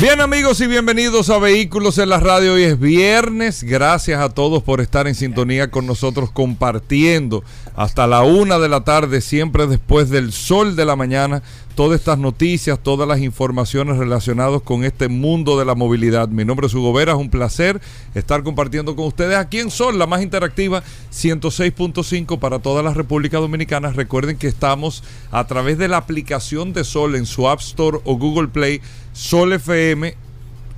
Bien amigos y bienvenidos a Vehículos en la Radio. Hoy es viernes. Gracias a todos por estar en sintonía con nosotros compartiendo hasta la una de la tarde, siempre después del sol de la mañana, todas estas noticias, todas las informaciones relacionadas con este mundo de la movilidad. Mi nombre es Hugo Vera, es un placer estar compartiendo con ustedes aquí en Sol, la más interactiva, 106.5 para toda la República Dominicana. Recuerden que estamos a través de la aplicación de Sol en su App Store o Google Play, Sol FM.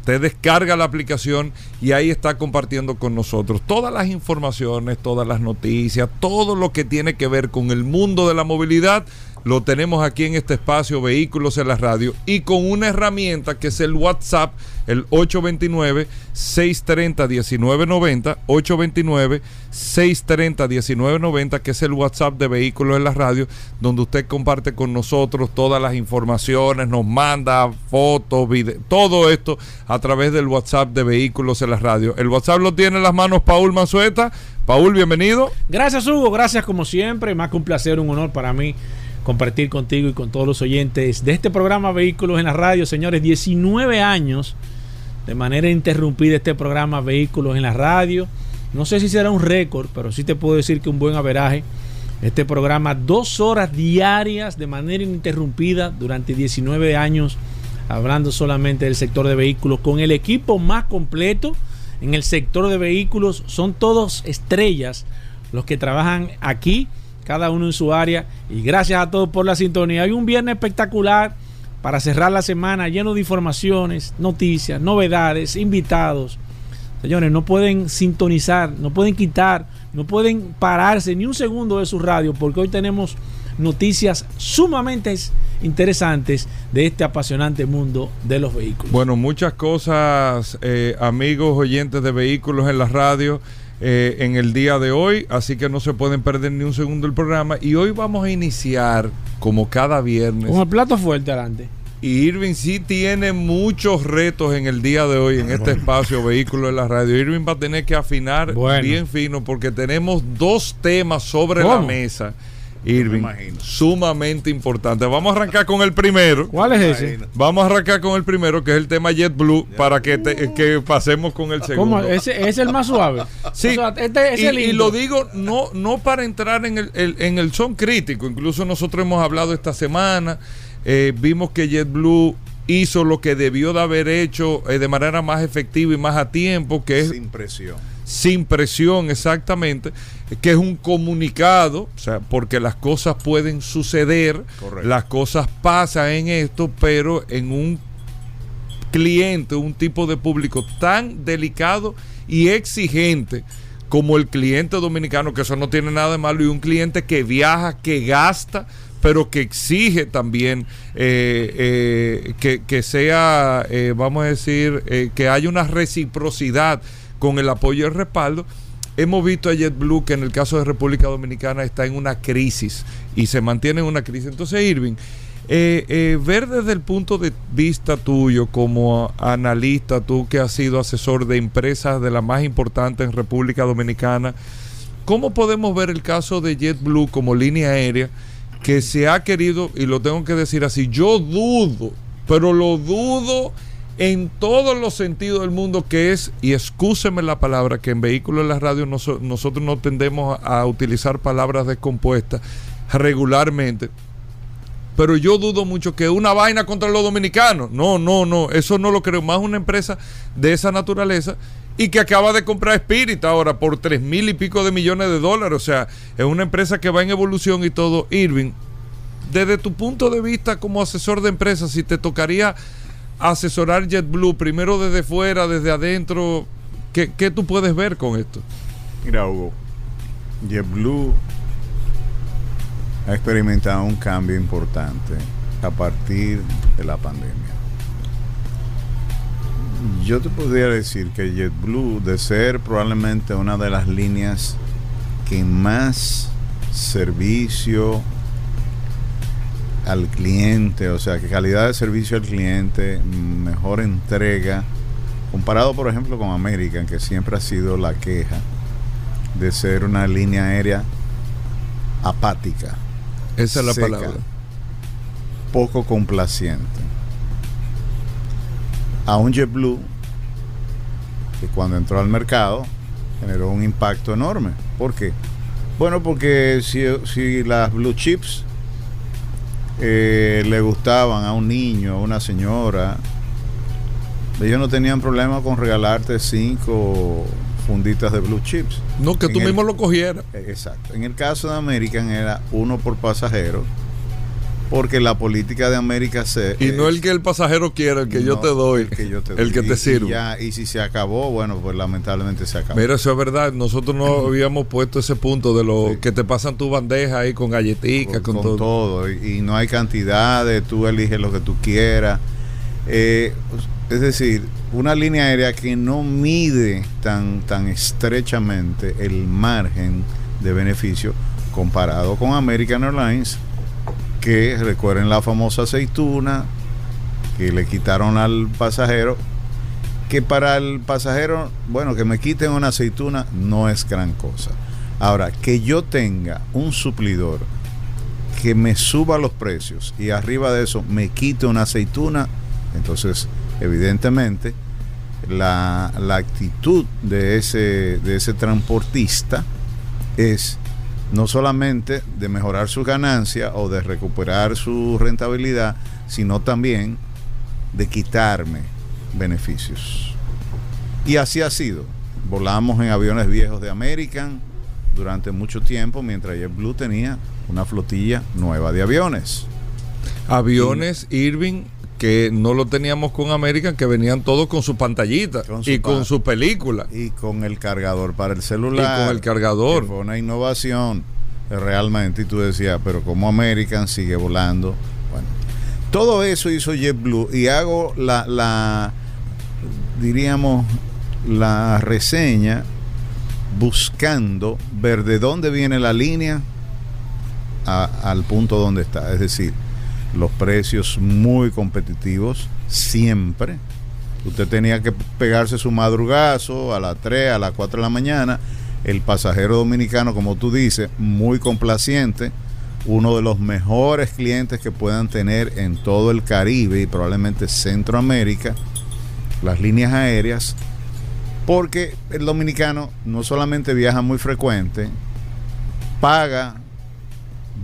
Usted descarga la aplicación y ahí está compartiendo con nosotros todas las informaciones, todas las noticias, todo lo que tiene que ver con el mundo de la movilidad lo tenemos aquí en este espacio Vehículos en la Radio y con una herramienta que es el WhatsApp, el 829-630-1990, 829-630-1990, que es el WhatsApp de Vehículos en la Radio, donde usted comparte con nosotros todas las informaciones, nos manda fotos, videos, todo esto a través del WhatsApp de Vehículos en la Radio. El WhatsApp lo tiene en las manos Paul Manzueta. Paul, bienvenido. Gracias Hugo, gracias como siempre, más que un placer, un honor para mí compartir contigo y con todos los oyentes de este programa Vehículos en la Radio. Señores, 19 años de manera interrumpida este programa Vehículos en la Radio. No sé si será un récord, pero sí te puedo decir que un buen averaje. Este programa, dos horas diarias de manera ininterrumpida durante 19 años, hablando solamente del sector de vehículos, con el equipo más completo en el sector de vehículos. Son todos estrellas los que trabajan aquí cada uno en su área. Y gracias a todos por la sintonía. Hay un viernes espectacular para cerrar la semana lleno de informaciones, noticias, novedades, invitados. Señores, no pueden sintonizar, no pueden quitar, no pueden pararse ni un segundo de su radio porque hoy tenemos noticias sumamente interesantes de este apasionante mundo de los vehículos. Bueno, muchas cosas, eh, amigos oyentes de vehículos en la radio. Eh, en el día de hoy, así que no se pueden perder ni un segundo el programa. Y hoy vamos a iniciar, como cada viernes. Con el plato fuerte adelante. Y Irving sí tiene muchos retos en el día de hoy en este espacio Vehículo de la Radio. Irving va a tener que afinar bien fino porque tenemos dos temas sobre la mesa Irving, sumamente importante. Vamos a arrancar con el primero. ¿Cuál es ese? Vamos a arrancar con el primero, que es el tema JetBlue, para que, que pasemos con el segundo. ¿Cómo? ¿Ese es el más suave? Sí, este y, lo digo no, no para entrar en el, en el son crítico, incluso nosotros hemos hablado esta semana, eh, vimos que JetBlue hizo lo que debió de haber hecho eh, de manera más efectiva y más a tiempo, que es... Sin presión sin presión exactamente, que es un comunicado, o sea, porque las cosas pueden suceder, las cosas pasan en esto, pero en un cliente, un tipo de público tan delicado y exigente como el cliente dominicano, que eso no tiene nada de malo, y un cliente que viaja, que gasta, pero que exige también eh, eh, que, sea, eh, vamos a decir, que haya una reciprocidad con el apoyo y el respaldo. Hemos visto a JetBlue que en el caso de República Dominicana está en una crisis y se mantiene en una crisis. Entonces, Irving, eh, eh, ver desde el punto de vista tuyo como analista, tú que has sido asesor de empresas de las más importantes en República Dominicana, ¿cómo podemos ver el caso de JetBlue como línea aérea que se ha querido, y lo tengo que decir así, yo dudo, pero lo dudo en todos los sentidos del mundo que es, y excúseme la palabra, que en vehículos en la radio nosotros no tendemos a, utilizar palabras descompuestas regularmente. Pero yo dudo mucho que una vaina contra los dominicanos. No, no, no. Eso no lo creo. Más una empresa de esa naturaleza y que acaba de comprar Spirit ahora por tres mil y pico de millones de dólares. O sea, es una empresa que va en evolución y todo. Irving, desde tu punto de vista como asesor de empresas, si te tocaría asesorar JetBlue, primero desde fuera, desde adentro, ¿qué, tú puedes ver con esto? Mira, Hugo, JetBlue ha experimentado un cambio importante a partir de la pandemia. Yo te podría decir que JetBlue, de ser probablemente una de las líneas que más servicio al cliente, o sea, que calidad de servicio al cliente, mejor entrega, comparado por ejemplo con American, que siempre ha sido la queja de ser una línea aérea apática. Esa es la seca, palabra. Poco complaciente. A un JetBlue que cuando entró al mercado generó un impacto enorme. ¿Por qué? Bueno, porque si, si las blue chips eh, le gustaban a un niño, a una señora, ellos no tenían problema con regalarte cinco funditas de blue chips. No, que En tú el- mismo lo cogieras. Eh, Exacto. En el caso de American era uno por pasajero, porque la política de América se Y no el que el pasajero quiera, el que yo te doy. el que yo te el que Y- te y sirve. ya, y si se acabó, bueno, pues lamentablemente se acabó. Mira, eso es verdad. Nosotros no habíamos puesto ese punto de lo Sí. que te pasan tu bandeja ahí con galletitas, con, con, todo. todo. Y, y no hay cantidades, tú eliges lo que tú quieras. Eh, es decir, una línea aérea que no mide tan, tan estrechamente el margen de beneficio comparado con American Airlines, que recuerden la famosa aceituna que le quitaron al pasajero, que para el pasajero, bueno, que me quiten una aceituna no es gran cosa. Ahora, que yo tenga un suplidor que me suba los precios y arriba de eso me quite una aceituna, entonces evidentemente la, la actitud de ese, de ese transportista es no solamente de mejorar su ganancia o de recuperar su rentabilidad, sino también de quitarme beneficios. Y así ha sido. Volamos en aviones viejos de American durante mucho tiempo, mientras JetBlue tenía una flotilla nueva de aviones. Aviones Irving que no lo teníamos con American, que venían todos con su pantallita Con su y con su película. Y con el cargador para el celular. Y con el cargador. Fue una innovación eh, realmente. Y tú decías, pero como American sigue volando. Bueno, todo eso hizo JetBlue. Y hago la, la diríamos, la reseña buscando ver de dónde viene la línea a- al punto donde está. Es decir, los precios muy competitivos siempre. Usted tenía que pegarse su madrugazo a las 3, a las 4 de la mañana. El pasajero dominicano, como tú dices, muy complaciente. Uno de los mejores clientes que puedan tener en todo el Caribe y probablemente Centroamérica, las líneas aéreas, porque el dominicano no solamente viaja muy frecuente, paga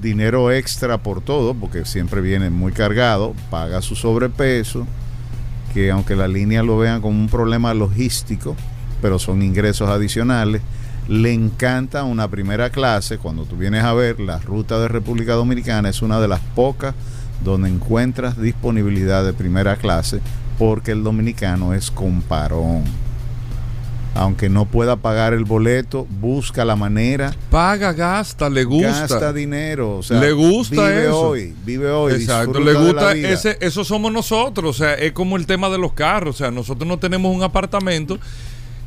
dinero extra por todo, porque siempre viene muy cargado, paga su sobrepeso, que aunque la línea lo vean como un problema logístico, pero son ingresos adicionales, le encanta una primera clase, cuando tú vienes a ver la ruta de República Dominicana es una de las pocas donde encuentras disponibilidad de primera clase, porque el dominicano es comparón. Aunque no pueda pagar el boleto, busca la manera Paga, gasta, le gusta. gasta dinero. O sea, Le gusta vive eso. hoy, vive hoy. Exacto, le gusta ese, eso somos nosotros, o sea, es como el tema de los carros, o sea, nosotros no tenemos un apartamento,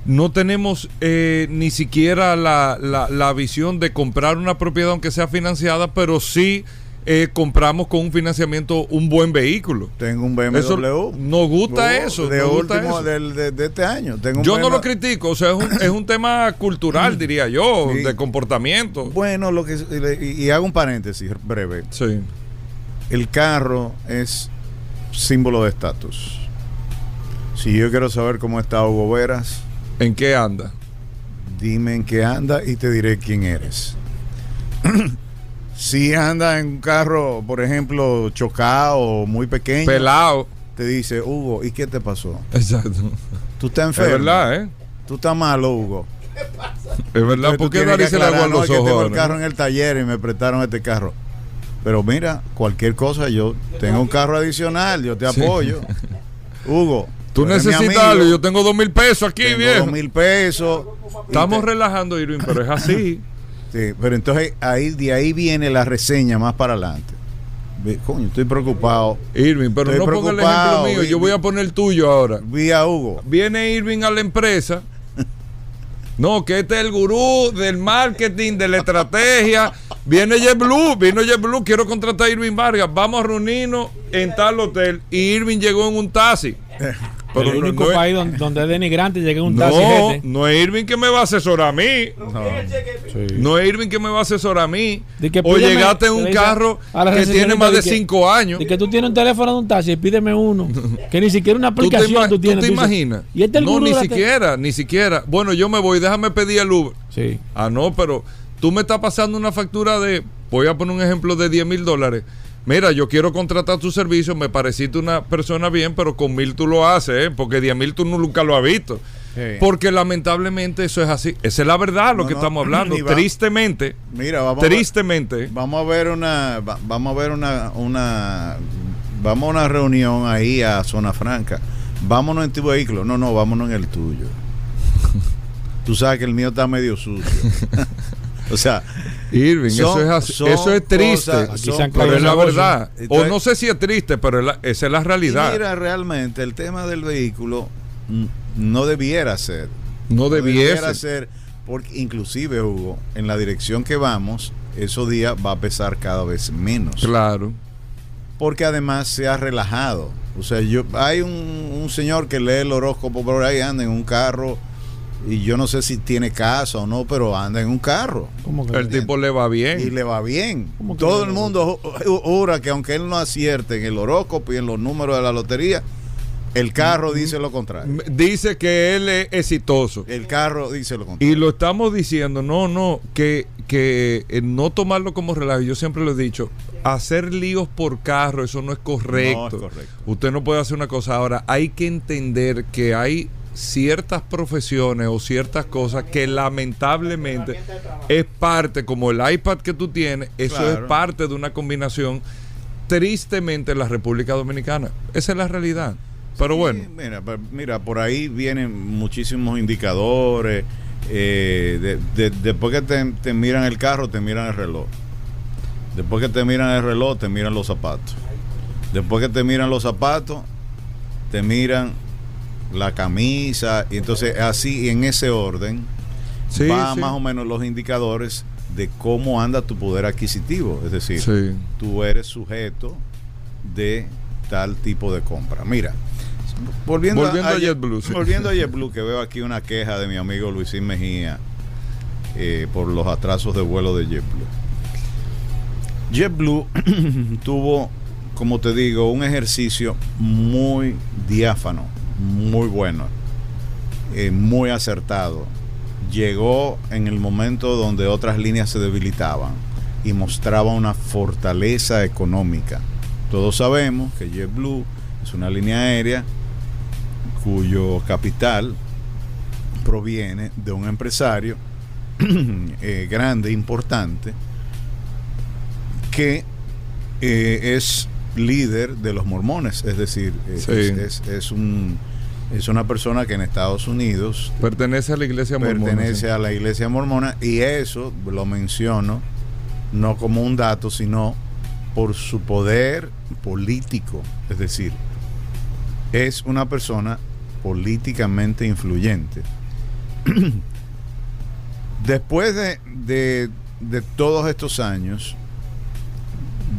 no tenemos eh, ni siquiera la, la, la visión de comprar una propiedad aunque sea financiada, pero sí eh, compramos con un financiamiento un buen vehículo. Tengo un BMW. Eso, nos gusta Oh, eso, De nos gusta último eso. del- de, de este año. Tengo un Yo no lo critico, o sea, es un, es un tema cultural, diría yo, Sí. de comportamiento. Bueno, lo que y, y hago un paréntesis breve. Sí. El carro es símbolo de estatus. Si yo quiero saber cómo está Hugo Veras, ¿En qué anda? dime en qué anda y te diré quién eres. si anda en un carro, por ejemplo, chocado muy pequeño, Pelado. te dice, Hugo, ¿y qué te pasó? Exacto. Tú estás Es enfermo. verdad, ¿eh? Tú estás malo, Hugo. Es verdad. Entonces, ¿Por qué nariz le agua aclarar, a "No, los es que tengo ojos? el carro en el taller y me prestaron este carro. Pero mira, cualquier cosa, yo tengo un carro adicional, yo te apoyo. Hugo, Tú necesitas algo, yo tengo dos mil pesos aquí, tengo viejo. dos mil pesos. Estamos te- relajando, Irving, pero es así. Sí, pero entonces ahí de ahí viene la reseña más para adelante. Coño, estoy preocupado. Irving, pero Estoy no ponga el ejemplo mío, yo voy a poner el tuyo ahora. Vi a Hugo. Viene Irving a la empresa. No, que este es el gurú del marketing, de la estrategia. Viene JetBlue, vino JetBlue, quiero contratar a Irving Vargas. Vamos a reunirnos en tal hotel. Y Irving llegó en un taxi. Pero el no- único no es- país donde, donde es denigrante en un taxi. No, gente. no es Irving que me va a asesorar a mí. Sí. No es Irving que me va a asesorar a mí. Que o llegaste en un carro a la que tiene más de 5 años. Y que tú tienes un teléfono de un taxi, pídeme uno. Que ni siquiera una ¿Tú te, aplicación tú, tú tienes. te tú dices, imaginas? Y este no, ni te- siquiera, ni siquiera. Bueno, yo me voy, déjame pedir el Uber. Sí. Ah, no, pero tú me estás pasando una factura de, voy a poner un ejemplo de 10 mil dólares. Mira, yo quiero contratar tu servicio, me pareciste una persona bien, pero con mil tú lo haces, ¿eh? porque 10 mil tú nunca lo has visto. Sí. Porque lamentablemente eso es así. Esa es la verdad, lo No, que no, estamos hablando. va- Tristemente, Mira, vamos a ver- tristemente. Vamos a ver una, va- vamos a ver una, una, vamos a una reunión ahí a Zona Franca. Vámonos en tu vehículo. No, no, vámonos en el tuyo. Tú sabes que el mío está medio sucio. o sea, Irving, eso es así. son Eso es triste. cosas- Aquí son se han pero es la verdad. o no sé si es triste, pero es la- esa es la realidad. mira, realmente el tema del vehículo no debiera ser. no debiera ser, porque inclusive, Hugo, en la dirección que vamos, esos días va a pesar cada vez menos. Claro. porque además se ha relajado. O sea, yo hay un, un señor que lee el horóscopo por ahí, anda en un carro y yo no sé si tiene casa o no, pero anda en un carro ¿Cómo que El tipo le va y bien. le va bien. ¿Cómo que Todo el mundo ju- ju- jura que aunque él no acierte en el horóscopo y en los números de la lotería, el carro dice lo contrario. Dice que él es exitoso. El carro dice lo contrario. Y lo estamos diciendo, no, no, que, que eh, no tomarlo como relajo. Yo siempre lo he dicho, hacer líos por carro, eso no es correcto. No es correcto. Usted no puede hacer una cosa. Ahora, hay que entender que hay ciertas profesiones o ciertas cosas que lamentablemente es parte, como el iPad que tú tienes, eso Claro. es parte de una combinación tristemente en la República Dominicana. Esa es la realidad. Pero Sí, bueno, Mira, por ahí vienen muchísimos indicadores. eh, de- de- después que te, te miran el carro, te miran el reloj. Después que te miran el reloj, te miran los zapatos. Después que te miran los zapatos, te miran la camisa. Y entonces así, en ese orden, sí, va sí. más o menos los indicadores de cómo anda tu poder adquisitivo. Es decir, Sí. tú eres sujeto de tal tipo de compra. Mira, volviendo, Volviendo a Jet- JetBlue. Volviendo a JetBlue, que veo aquí una queja de mi amigo Luisín Mejía eh, por los atrasos de vuelo de JetBlue. JetBlue tuvo, como te digo, un ejercicio muy diáfano, muy bueno, eh, muy acertado. Llegó en el momento donde otras líneas se debilitaban y mostraba una fortaleza económica. Todos sabemos que JetBlue es una línea aérea cuyo capital proviene de un empresario eh, grande, importante, que eh, es líder de los mormones, es decir, Sí. es, es- es un, es una persona que en Estados Unidos Pertenece a la iglesia mormona. pertenece sí. a la iglesia mormona y eso lo menciono no como un dato, sino por su poder político, es decir, es una persona políticamente influyente. Después de, de- de todos estos años,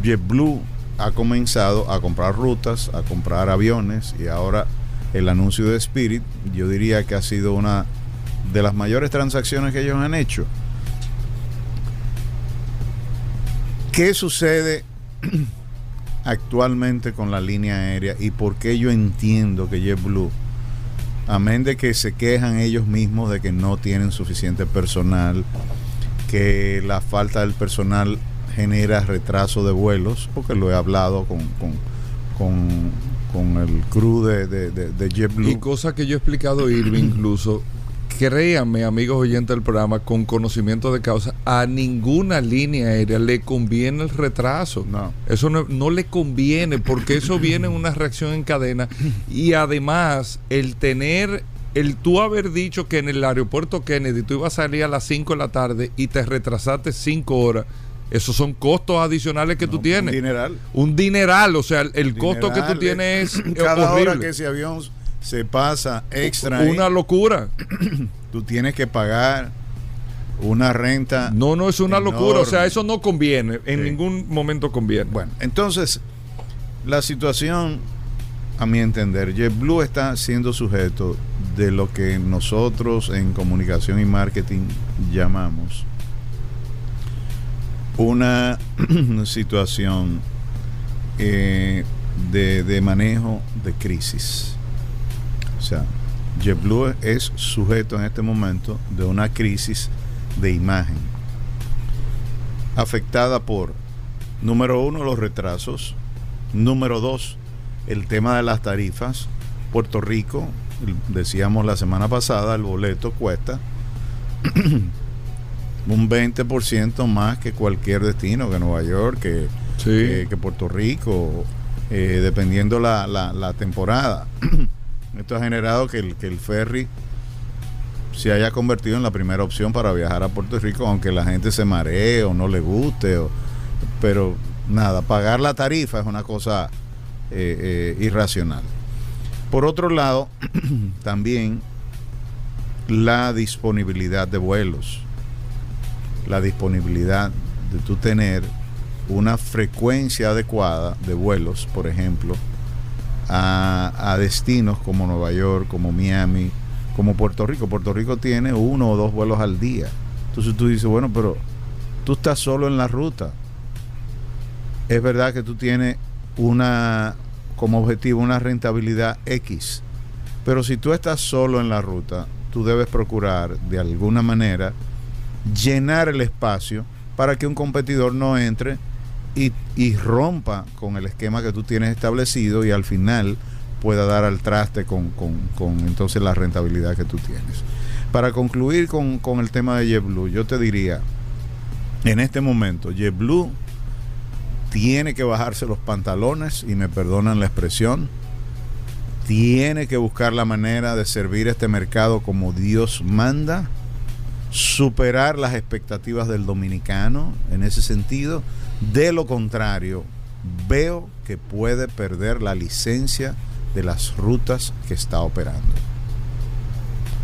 JetBlue ha comenzado a comprar rutas, a comprar aviones y ahora el anuncio de Spirit, yo diría que ha sido una de las mayores transacciones que ellos han hecho. ¿Qué sucede actualmente con la línea aérea y por qué yo entiendo que JetBlue, amén de que se quejan ellos mismos de que no tienen suficiente personal, que la falta del personal genera retraso de vuelos, porque lo he hablado con, con, con, con el crew de, de, de- de JetBlue. Y cosa que yo he explicado, Irving, incluso, créanme, amigos oyentes del programa, con conocimiento de causa, a ninguna línea aérea le conviene el retraso. No. Eso no, no le conviene porque eso viene en una reacción en cadena y además el tener el tú haber dicho que en el aeropuerto Kennedy tú ibas a salir a las 5 de la tarde y te retrasaste 5 horas, esos son costos adicionales que tú tienes. Un dineral. Un dineral, o sea, el, el costo que tú tienes es Cada horrible. hora que ese avión se pasa extra, Una ahí, locura. tú tienes que pagar una renta. No, no es una locura. O sea, eso no conviene. En Sí. ningún momento conviene. Bueno, entonces, la situación, a mi entender, JetBlue está siendo sujeto de lo que nosotros en comunicación y marketing llamamos una situación eh, de, de manejo de crisis. O sea, JetBlue es sujeto en este momento de una crisis de imagen afectada por Número uno, los retrasos. Número dos, el tema de las tarifas. Puerto Rico, decíamos la semana pasada, el boleto cuesta un 20% más que cualquier destino, que Nueva York, que, Sí. que, que Puerto Rico, eh, dependiendo la, la- la temporada. Esto ha generado que el, que el ferry se haya convertido en la primera opción para viajar a Puerto Rico, aunque la gente se maree o no le guste, o- pero nada, pagar la tarifa es una cosa eh, eh, irracional. Por otro lado, también la disponibilidad de vuelos, la disponibilidad de tú tener una frecuencia adecuada de vuelos, por ejemplo, a, a destinos como Nueva York, como Miami, como Puerto Rico. Puerto Rico tiene uno o dos vuelos al día. Entonces tú dices, bueno, pero tú estás solo en la ruta. Es verdad que tú tienes una como objetivo una rentabilidad X. Pero si tú estás solo en la ruta, tú debes procurar de alguna manera llenar el espacio para que un competidor no entre y, y rompa con el esquema que tú tienes establecido y al final pueda dar al traste con, con- con, entonces la rentabilidad que tú tienes. Para concluir con, con el tema de JetBlue, yo te diría, en este momento, JetBlue tiene que bajarse los pantalones, y me perdonan la expresión, tiene que buscar la manera de servir este mercado como Dios manda, superar las expectativas del dominicano en ese sentido. De lo contrario, veo que puede perder la licencia de las rutas que está operando.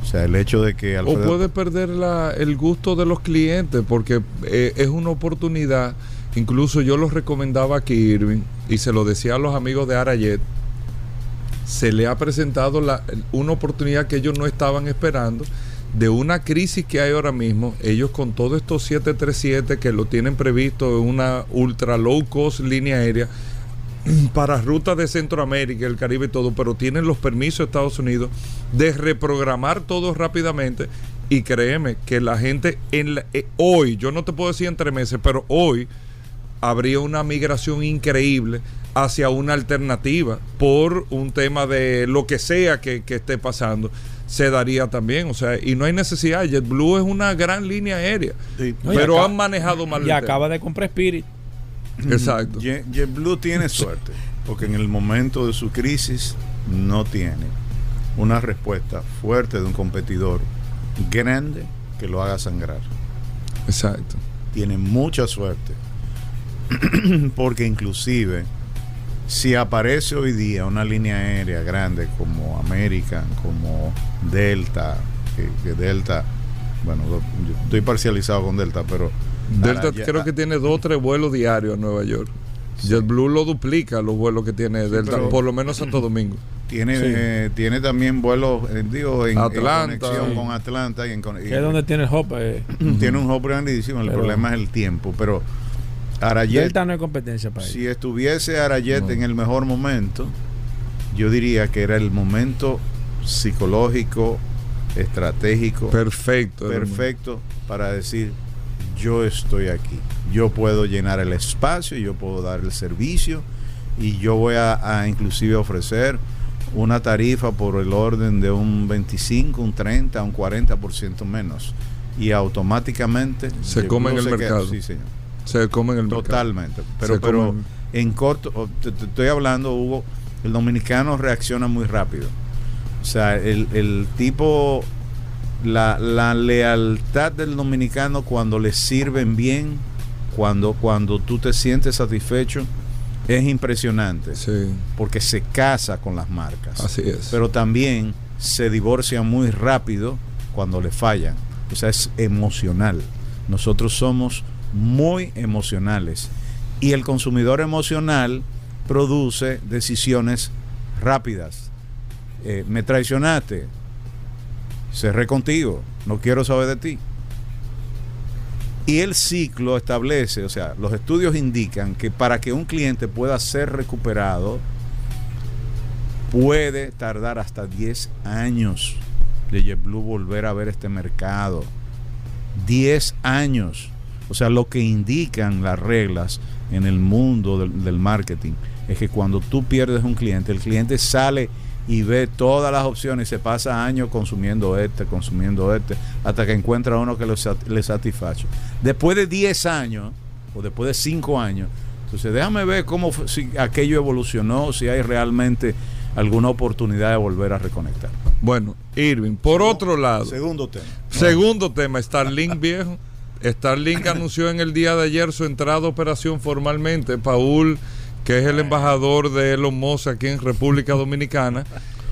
O sea, el hecho de que O Alfredo- puede perder la- el gusto de los clientes porque eh, es una oportunidad. Incluso yo lo recomendaba aquí, Irving, y se lo decía a los amigos de Arayet. Se le ha presentado la- una oportunidad que ellos no estaban esperando de una crisis que hay ahora mismo. Ellos con todos estos 737 que lo tienen previsto en una ultra low cost línea aérea para rutas de Centroamérica, el Caribe y todo, pero tienen los permisos de Estados Unidos de reprogramar todo rápidamente. Y créeme que la gente en la- eh, hoy, yo no te puedo decir en tres meses, pero hoy habría una migración increíble hacia una alternativa por un tema de lo que sea que esté pasando se daría también, o sea, y no hay necesidad. JetBlue es una gran línea aérea, Sí. No, y pero han manejado mal. Y acaba de comprar Spirit. Exacto. Jet- JetBlue tiene suerte, porque en el momento de su crisis no tiene una respuesta fuerte de un competidor grande que lo haga sangrar. Exacto. Tiene mucha suerte, porque inclusive si aparece hoy día una línea aérea grande como American, como Delta, que, que Delta, bueno, yo estoy parcializado con Delta, pero Delta creo que tiene dos o tres vuelos diarios a Nueva York. JetBlue lo duplica los vuelos que tiene Delta, pero- por lo menos Santo Domingo. Tiene, Sí. eh, tiene también vuelos, eh, digo, en, en Atlanta. conexión Sí. con Atlanta y en y- es donde tiene el hop. eh. tiene un hub grandísimo, el Pero- problema es el tiempo, pero Arayet, Delta no hay competencia para si estuviese Arayet No. en el mejor momento, yo diría que era el momento psicológico, estratégico, Perfecto. hermano. perfecto para decir, yo estoy aquí, yo puedo llenar el espacio, yo puedo dar el servicio y yo voy a, a inclusive ofrecer una tarifa por el orden de un 25, un 30, un 40% menos y automáticamente Se come en el queda- mercado. sí, señor. Se come en el mercado. Totalmente. Pero, Se pero en corto, o te, te estoy hablando, Hugo, el dominicano reacciona muy rápido. O sea, el, el tipo, la, la lealtad del dominicano cuando le sirven bien, cuando, cuando tú te sientes satisfecho, es impresionante. Sí, Porque se casa con las marcas. así es. Pero también se divorcia muy rápido cuando le fallan. O sea, es emocional. Nosotros somos muy emocionales. Y el consumidor emocional produce decisiones rápidas. Eh, me traicionaste. Cerré contigo. No quiero saber de ti. Y el ciclo establece, o sea, los estudios indican que para que un cliente pueda ser recuperado, puede tardar hasta 10 años de JetBlue volver a ver este mercado. 10 años. O sea, lo que indican las reglas en el mundo del, del marketing es que cuando tú pierdes un cliente, el cliente sale y ve todas las opciones y se pasa años consumiendo este, consumiendo este, hasta que encuentra uno que le satisface. Después de 10 años, o después de 5 años, entonces déjame ver cómo si aquello evolucionó, si hay realmente alguna oportunidad de volver a reconectar. Bueno, Irving, por otro lado, Segundo tema. segundo tema, Starlink viejo. Starlink anunció en el día de ayer su entrada a operación formalmente. Paul, que es el embajador de Elon Musk aquí en República Dominicana.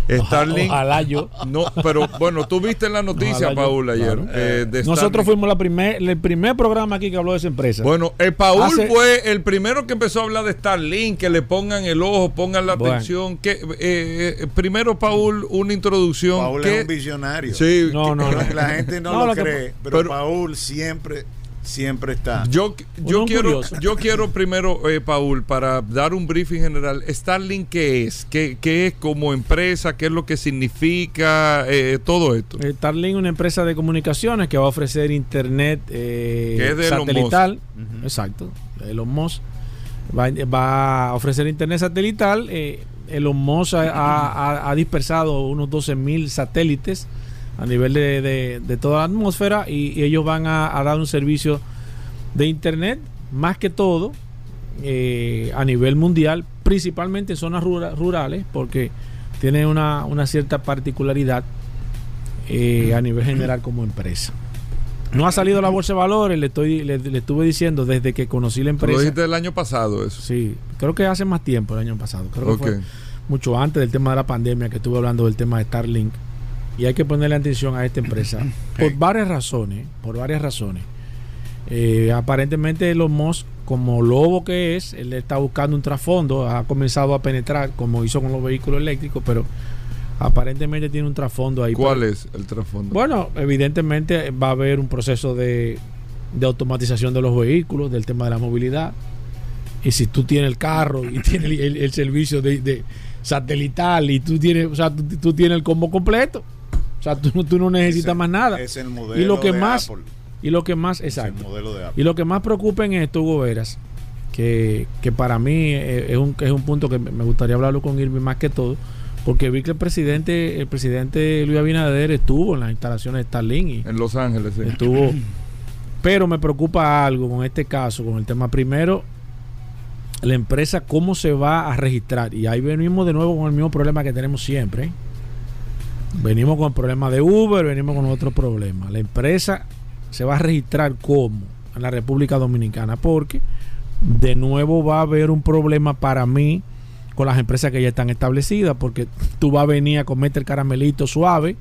Starlink. Ojalá yo. No, pero bueno, tú viste en la noticia, Ojalá yo, Paul, ayer. claro. eh, de Nosotros fuimos la primer, el primer programa aquí que habló de esa empresa. Bueno, el Paul Hace- fue el primero que empezó a hablar de Starlink, que le pongan el ojo, pongan la Bueno. atención. Que, eh, eh, primero, Paul, una introducción. Paul que- es un visionario. Sí, No, no, no. La gente no, No, lo, lo que- cree, pero, pero- Paul siempre, siempre está. Yo, yo, quiero, curioso. yo quiero primero, eh, Paul, para dar un briefing general, Starlink, ¿qué es? ¿Qué, qué es como empresa? ¿Qué es lo que significa eh, todo esto? Starlink es una empresa de comunicaciones que va a ofrecer internet eh, es de satelital. Exacto, Elon Musk. Va, va a ofrecer internet satelital. Eh, Elon Musk ha, ha- ha dispersado unos 12 mil satélites a nivel de, de- de toda la atmósfera y, y ellos van a, a dar un servicio de internet más que todo eh, a nivel mundial, principalmente en zonas rura- rurales, porque tiene una, una cierta particularidad eh, a nivel general como empresa. No ha salido la bolsa de valores, le, estoy, le, le estuve diciendo desde que conocí la Tú lo empresa. dijiste el año pasado eso. Sí, creo que hace más tiempo, el año pasado. Creo que fue mucho antes del tema de la pandemia que estuve hablando del tema de Starlink. Y hay que ponerle atención a esta empresa por varias razones. Por varias razones. Eh, aparentemente Elon Musk, como lobo que es, él está buscando un trasfondo, ha comenzado a penetrar como hizo con los vehículos eléctricos, pero aparentemente tiene un trasfondo ahí. ¿Cuál Pero- es el trasfondo? bueno, evidentemente va a haber un proceso de, de automatización de los vehículos, del tema de la movilidad. Y si tú tienes el carro y tienes el, el- el servicio de, de satelital y tú tienes, o sea, tú, tú tienes el combo completo. O sea, tú, no- tú no necesitas Ese- más nada. Es el modelo Y lo que de más- Apple. Y lo que más, Es el exacto. modelo de Apple. Y lo que más preocupa en esto, Hugo Veras, que, que para mí es un, es un punto que me me gustaría hablarlo con Irving más que todo, porque vi que el presidente, el presidente Luis Abinader estuvo en las instalaciones de Starlink y En Los Ángeles, sí. estuvo. Pero me preocupa algo con este caso, con el tema primero, la empresa cómo se va a registrar. Y ahí venimos de nuevo con el mismo problema que tenemos siempre. ¿eh? Venimos con el problema de Uber, venimos con otro problema. La empresa se va a registrar como en la República Dominicana, porque de nuevo va a haber un problema para mí con las empresas que ya están establecidas, porque tú vas a venir a comerte el caramelito suave,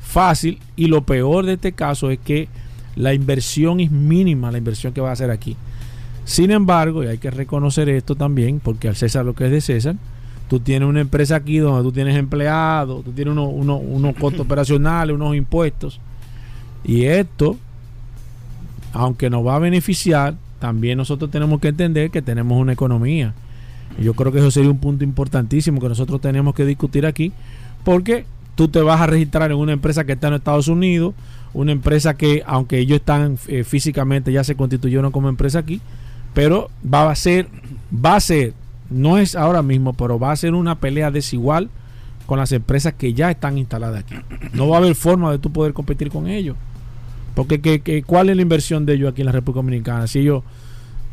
fácil, y lo peor de este caso es que la inversión es mínima, la inversión que va a hacer aquí. Sin embargo, y hay que reconocer esto también, porque al César lo que es de César, tú tienes una empresa aquí donde tú tienes empleados, tú tienes unos, unos, unos costos operacionales, unos impuestos, y esto, aunque nos va a beneficiar, también nosotros tenemos que entender que tenemos una economía. Y yo creo que eso sería un punto importantísimo que nosotros tenemos que discutir aquí, porque tú te vas a registrar en una empresa que está en Estados Unidos, una empresa que, aunque ellos están eh, físicamente, ya se constituyeron como empresa aquí, pero va a ser, va a ser, no es ahora mismo, pero va a ser una pelea desigual con las empresas que ya están instaladas aquí. No va a haber forma de tú poder competir con ellos. Porque que, que- ¿cuál es la inversión de ellos aquí en la República Dominicana? Si ellos,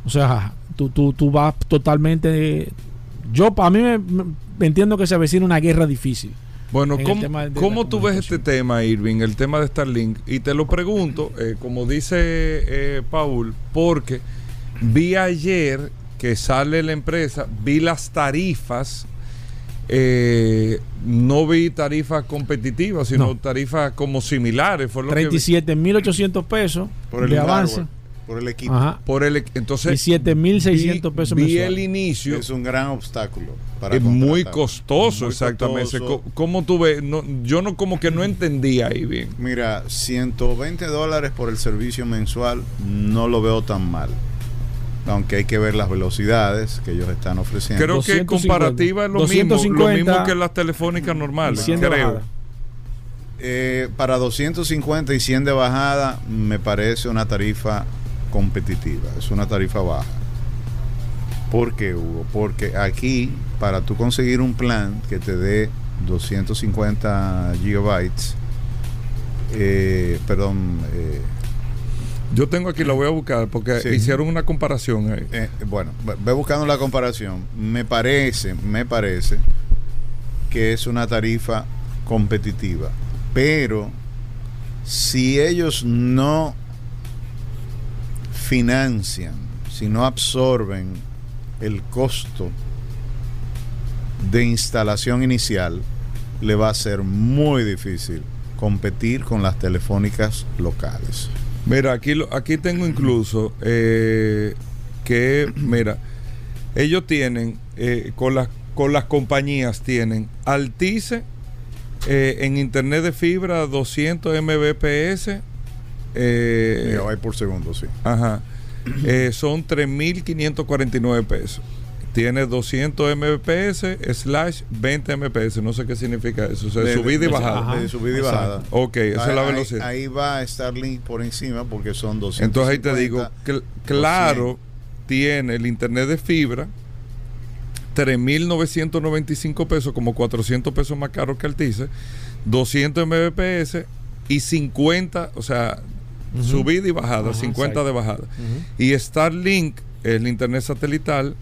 o sea, tú, tú, tú vas totalmente... Yo, para mí, me, me- entiendo que se avecina una guerra difícil. Bueno, ¿cómo, cómo tú ves este tema, Irving, el tema de Starlink? Y te lo pregunto, eh, como dice eh, Paul, porque vi ayer que sale la empresa, vi las tarifas, eh, no vi tarifas competitivas, sino No. tarifas como similares. Fue lo que vi. 37.800 pesos Por el de hardware, avance. por el equipo. Ajá. Por el, entonces, Y 7.600 vi- pesos Vi el inicio. Es un gran obstáculo. Para Es muy costoso, Muy exactamente. costoso. Co- ¿Cómo tú ves? No, yo no como que no entendía ahí bien. Mira, 120 dólares por el servicio mensual no lo veo tan mal. Aunque hay que ver las velocidades que ellos están ofreciendo. Creo que 250. comparativa es lo mismo, lo 250 mismo que las telefónicas normales, Y 100 de creo. Eh, para 250 y 100 de bajada me parece una tarifa competitiva, es una tarifa baja. ¿Por qué, Hugo? Porque aquí, para tú conseguir un plan que te dé 250 gigabytes, eh, perdón, eh, Yo tengo aquí, la voy a buscar porque Sí. hicieron una comparación ahí. Eh, bueno, ve- ve buscando la comparación. Me parece, me parece que es una tarifa competitiva. Pero si ellos no financian, si no absorben el costo de instalación inicial, le va a ser muy difícil competir con las telefónicas locales. Mira, aquí, lo- aquí tengo incluso eh, que, mira, ellos tienen, eh, con, las, con las compañías tienen Altice eh, en internet de fibra 200 Mbps. eh, por segundo, sí. Ajá. Son 3.549 pesos. Tiene 200 Mbps slash 20 Mbps. No sé qué significa eso. O sea, De- subida y bajada. De subida y Exacto. bajada. Ok, esa es la velocidad. Ahí, va Starlink por encima porque son 200. Entonces ahí te digo, cl- claro, tiene el internet de fibra 3.995 pesos, como 400 pesos más caro que Altice, 200 Mbps y 50, o sea, Ujú. subida y bajada, Ajá, 50 exacto. de bajada. Y Starlink, el internet satelital,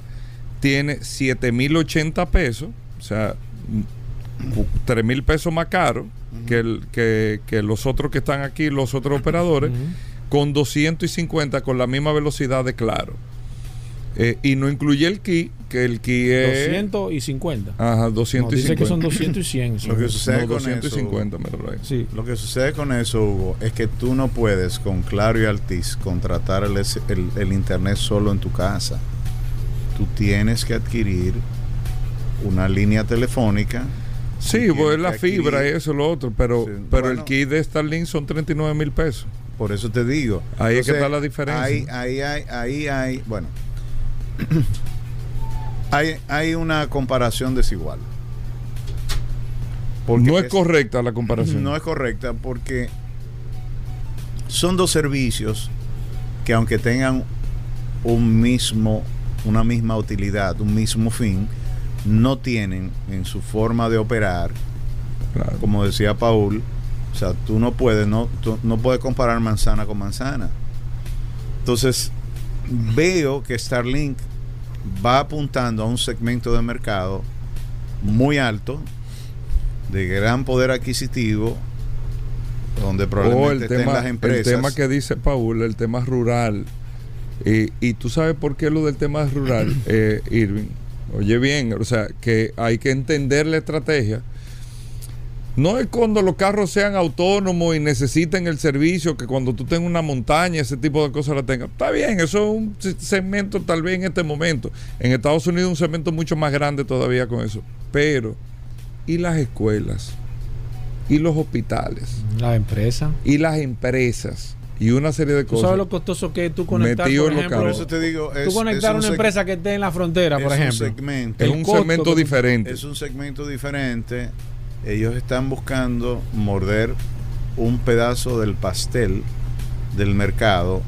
tiene 7.080 pesos, o sea, 3.000 pesos más caro que, el- que, que los otros que están aquí, los otros operadores, Ujú. con 250 con la misma velocidad de claro. Eh, y no incluye el key, que el key es... 250. Ajá, No, 250. dice que son 200 y 100. Lo que sucede No, con 250, eso, míralo ahí. Sí. Lo que sucede con eso, Hugo, es que tú no puedes con Claro y Altis contratar el, el- el internet solo en tu casa. Tú tienes que adquirir una línea telefónica. Sí, pues la fibra y eso, lo otro, pero, Sí, pero bueno. el key de Starlink son 39 mil pesos. Por eso te digo. Ahí es que está la diferencia. Ahí, ahí, hay, ahí hay, bueno, hay, hay una comparación desigual. Porque no es, correcta la comparación. No es correcta porque son dos servicios que aunque tengan un mismo, una misma utilidad, un mismo fin, no tienen en su forma de operar Claro. como decía Paul, o sea, tú no puedes, no, tú no puedes comparar manzana con manzana. Entonces, veo que Starlink va apuntando a un segmento de mercado muy alto, de gran poder adquisitivo, donde probablemente el estén tema, las el empresas. tema que dice Paul, el tema rural. Y, y tú sabes por qué lo del tema rural, eh, Irving. Oye bien, o sea, que hay que entender la estrategia. No es cuando los carros sean autónomos y necesiten el servicio, que cuando tú tengas una montaña, ese tipo de cosas la tengas. Está bien, eso es un se- segmento tal vez en este momento. En Estados Unidos un segmento mucho más grande todavía con eso. Pero, ¿y las escuelas? ¿Y los hospitales? La empresa. y las empresas y una serie de ¿Tú cosas. sabes lo costoso que es tú conectar, Metido por ejemplo, Por carros. eso te digo, es, tú conectar es un una empresa que esté en la frontera, por es un ejemplo. segmento. es un segmento tú- diferente. Es un segmento diferente. Ellos están buscando morder un pedazo del pastel del mercado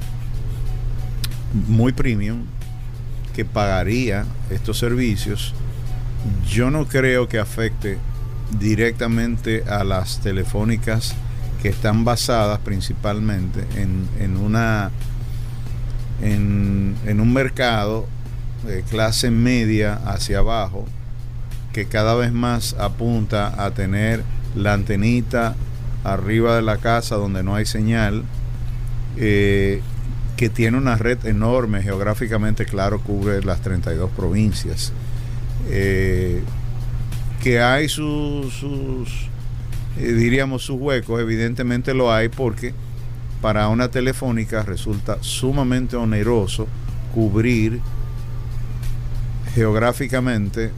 muy premium que pagaría estos servicios. Yo no creo que afecte directamente a las telefónicas que están basadas principalmente en, en una en, en un mercado de clase media hacia abajo que cada vez más apunta a tener la antenita arriba de la casa donde no hay señal, eh, que tiene una red enorme, geográficamente claro, cubre las 32 provincias, eh, que hay sus, sus eh, diríamos, sus huecos, evidentemente lo hay porque para una telefónica resulta sumamente oneroso cubrir geográficamente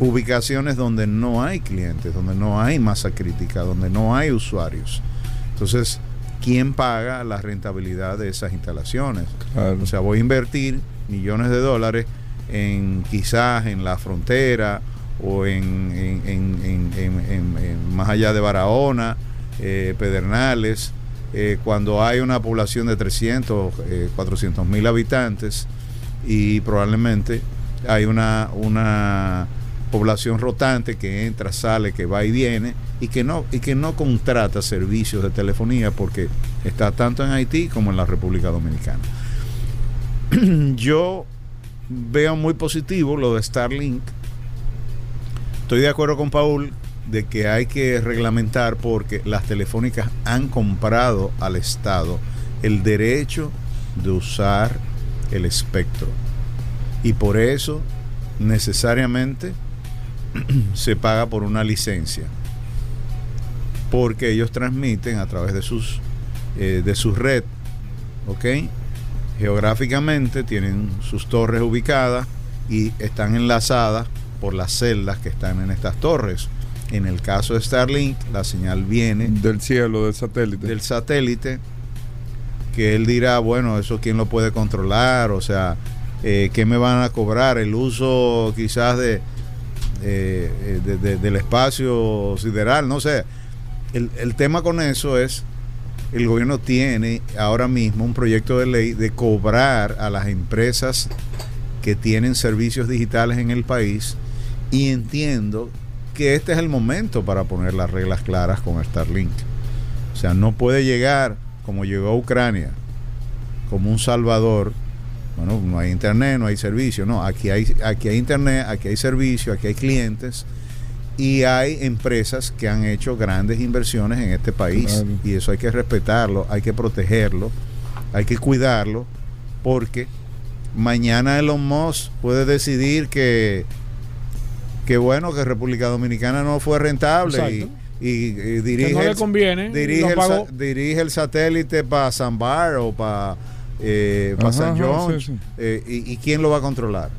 ubicaciones donde no hay clientes, donde no hay masa crítica, donde no hay usuarios. Entonces, ¿quién paga la rentabilidad de esas instalaciones? O sea, voy a invertir millones de dólares en quizás en la frontera o en, más allá de Barahona, eh, Pedernales, eh, cuando hay una población de 300, 400 eh, mil habitantes y probablemente hay una, una población rotante que entra, sale, que va y viene y que no y que no contrata servicios de telefonía porque está tanto en Haití como en la República Dominicana. Yo veo muy positivo lo de Starlink. Estoy de acuerdo con Paul de que hay que reglamentar porque las telefónicas han comprado al Estado el derecho de usar el espectro. Y por eso necesariamente se paga por una licencia. Porque ellos transmiten a través de sus eh, de su red, ¿ok? Geográficamente tienen sus torres ubicadas y están enlazadas por las celdas que están en estas torres. En el caso de Starlink, la señal viene del cielo, del satélite. Del satélite, que él dirá, bueno, eso quién lo puede controlar, o sea, eh, qué me van a cobrar, el uso quizás de, eh, del espacio sideral, no sé. El, el tema con eso es, el gobierno tiene ahora mismo un proyecto de ley de cobrar a las empresas que tienen servicios digitales en el país y entiendo que este es el momento para poner las reglas claras con Starlink. O sea, no puede llegar como llegó a Ucrania, como un salvador. Bueno, no hay internet, no hay servicio. No, aquí hay, aquí hay internet, aquí hay servicio, aquí hay clientes y hay empresas que han hecho grandes inversiones en este país y eso hay que respetarlo, hay que protegerlo, hay que cuidarlo porque mañana Elon Musk puede decidir que que bueno que República Dominicana no fue rentable y, dirige, no le conviene, dirige, el, dirige el satélite para San Bar o para eh, San John eh, y, quién lo va a controlar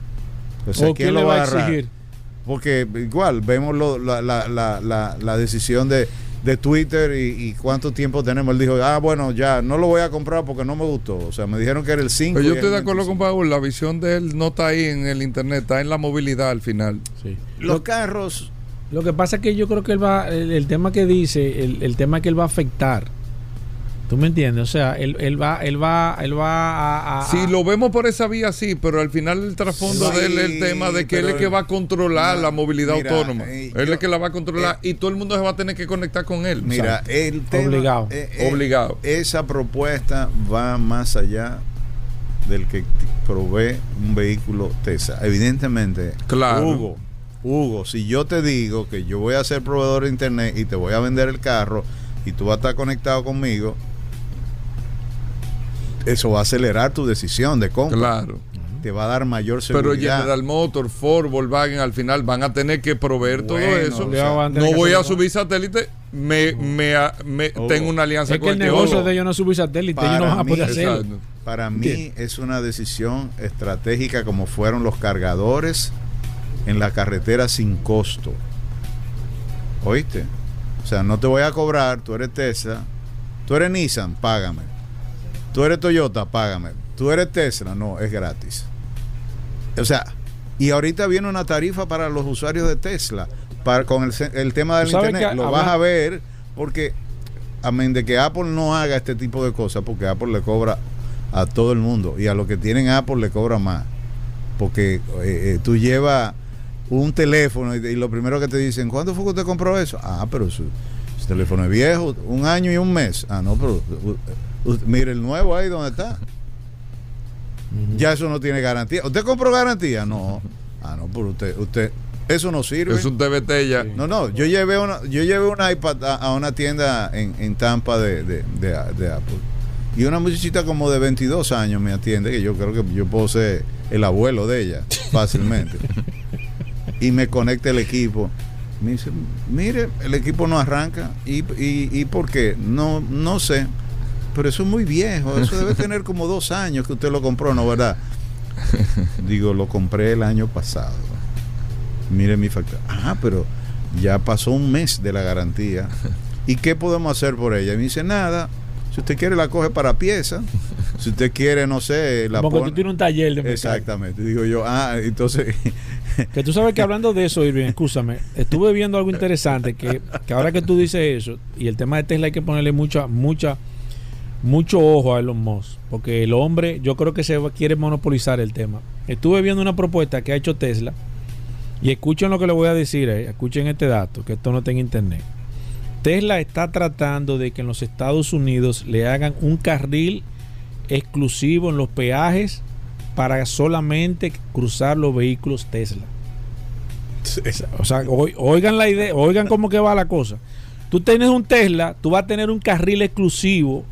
o quién, lo va a exigir porque igual vemos la, la, la, la, decisión de, de Twitter y, cuánto tiempo tenemos. Él dijo, ah, bueno, ya, no lo voy a comprar porque no me gustó. O sea, me dijeron que era el 5. Pero yo estoy de acuerdo con Paul, la visión de él no está ahí en el Internet, está en la movilidad al final. Sí. Los carros... Lo que pasa es que yo creo que él va, el, tema que dice, el, el tema que él va a afectar ¿Tú me entiendes? O sea, él, él va, él va, él va a, Sí, lo vemos por esa vía, sí, pero al final el trasfondo de él es el tema de que él es que va a controlar la movilidad autónoma. Eh, él es que la va a controlar eh, y todo el mundo se va a tener que conectar con él. Mira, el tema, obligado. Eh, obligado. Esa propuesta va más allá del que provee un vehículo Tesla. Evidentemente, claro. Hugo, Hugo, si yo te digo que yo voy a ser proveedor de internet y te voy a vender el carro y tú vas a estar conectado conmigo, eso va a acelerar tu decisión de compra. Claro. Te va a dar mayor seguridad. Pero General Motors, Ford, Volkswagen al final van a tener que proveer todo eso. no voy a subir satélite, me, me, oh. tengo una alianza es con que el negocio de ellos no subir satélite, ellos no van a poder hacerlo. Para mí es una decisión estratégica como fueron los cargadores en la carretera sin costo. ¿Oíste? O sea, no te voy a cobrar, tú eres Tesla, tú eres Nissan, págame Tú eres Toyota, págame. Tú eres Tesla, no, es gratis. O sea, y ahorita viene una tarifa para los usuarios de Tesla para, con el, tema del internet. Lo vas a ver porque, a menos de que Apple no haga este tipo de cosas, porque Apple le cobra a todo el mundo y a los que tienen Apple le cobra más. Porque eh, eh, tú llevas un teléfono y, lo primero que te dicen, ¿cuándo fue que usted compró eso? Ah, pero su, su teléfono es viejo, un año y un mes. Ah, no, pero Mire el nuevo ahí donde está. Ya eso no tiene garantía. ¿Usted compró garantía? No. Ah, no, pero usted, usted, eso no sirve. Es un TBT ya. No, no, yo llevé una, yo llevé un iPad a, a una tienda en, en Tampa de, de, de, de Apple. Y una muchachita como de 22 años me atiende, que yo creo que yo puedo ser el abuelo de ella fácilmente. y me conecta el equipo. Me dice, mire, el equipo no arranca. ¿Y, y, y por qué? No, no sé. Pero eso es muy viejo. Eso debe tener como dos años que usted lo compró, ¿no? ¿Verdad? Digo, lo compré el año pasado. Mire mi factura. Ah, pero ya pasó un mes de la garantía. ¿Y qué podemos hacer por ella? Y me dice, nada. Si usted quiere la coge para pieza. Si usted quiere, no sé, la Como que pone- tú tienes un taller de. Exactamente. Digo yo, ah, entonces... Que tú sabes que hablando de eso, Irving, escúchame, estuve viendo algo interesante que, que ahora que tú dices eso, y el tema de Tesla hay que ponerle mucha, mucha, mucho ojo a Elon Musk, porque el hombre, yo creo que se quiere monopolizar el tema. Estuve viendo una propuesta que ha hecho Tesla, y escuchen lo que le voy a decir, eh, escuchen este dato, que esto no está en internet. Tesla está tratando de que en los Estados Unidos le hagan un carril exclusivo en los peajes para solamente cruzar los vehículos Tesla. O sea, oi- oigan la idea, oigan cómo que va la cosa. Tú tienes un Tesla, tú vas a tener un carril exclusivo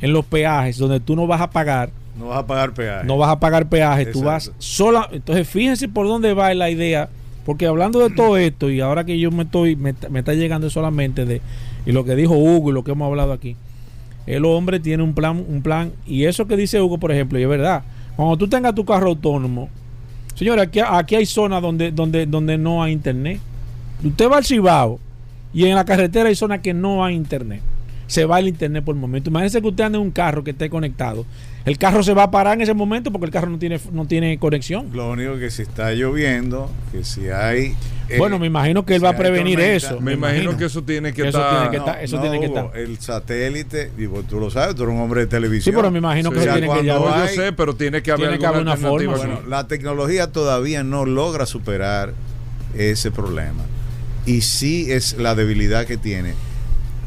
en los peajes donde tú no vas a pagar, No vas a pagar peaje. no vas a pagar peaje, tú vas Exacto. sola. Entonces, fíjense por dónde va la idea, porque hablando de todo esto y ahora que yo me estoy me, me está llegando solamente de y lo que dijo Hugo y lo que hemos hablado aquí. El hombre tiene un plan, un plan y eso que dice Hugo, por ejemplo, y es verdad. Cuando tú tengas tu carro autónomo, señores, aquí, aquí hay zonas donde, donde, donde no hay internet. Usted va al Cibao y en la carretera hay zonas que no hay internet. Se va el internet por el momento. Imagínense que usted ande en un carro que esté conectado. El carro se va a parar en ese momento porque el carro no tiene, no tiene conexión. Lo único que si está lloviendo, que si hay... eh, bueno, me imagino que él va a hay prevenir tormenta, eso. Me imagino que eso tiene que Eso estar. tiene que estar- eso tiene que Hugo, estar. El satélite, digo, tú lo sabes, tú eres un hombre de Sí, televisión. pero me imagino que O se sea, tiene que cuando ya. No, yo hay- sé, pero tiene que haber Tiene que alguna haber una forma, Bueno, sí. la tecnología todavía no logra superar ese problema. Y sí es la debilidad que tiene.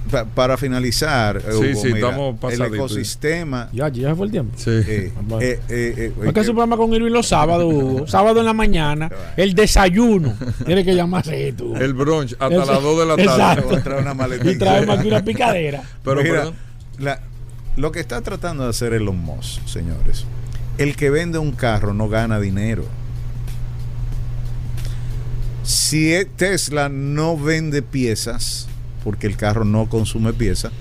Pa- para finalizar, Sí, Hugo, sí, mira, estamos el ecosistema. Ya, ya fue el tiempo. Sí. eh, Bueno. eh, eh, eh, Es que su programa con Irving los sábados, Hugo. Sábado en la mañana, el desayuno. Tiene que llamarse esto. El brunch hasta Eso- las 2 de la tarde. Exacto. voy a traer una maletica. Y trae más que una picadera. Pero, Mira, la- lo que está tratando de hacer Elon Musk, señores, el que vende un carro no gana dinero. Si Tesla no vende piezas, porque el carro no consume piezas,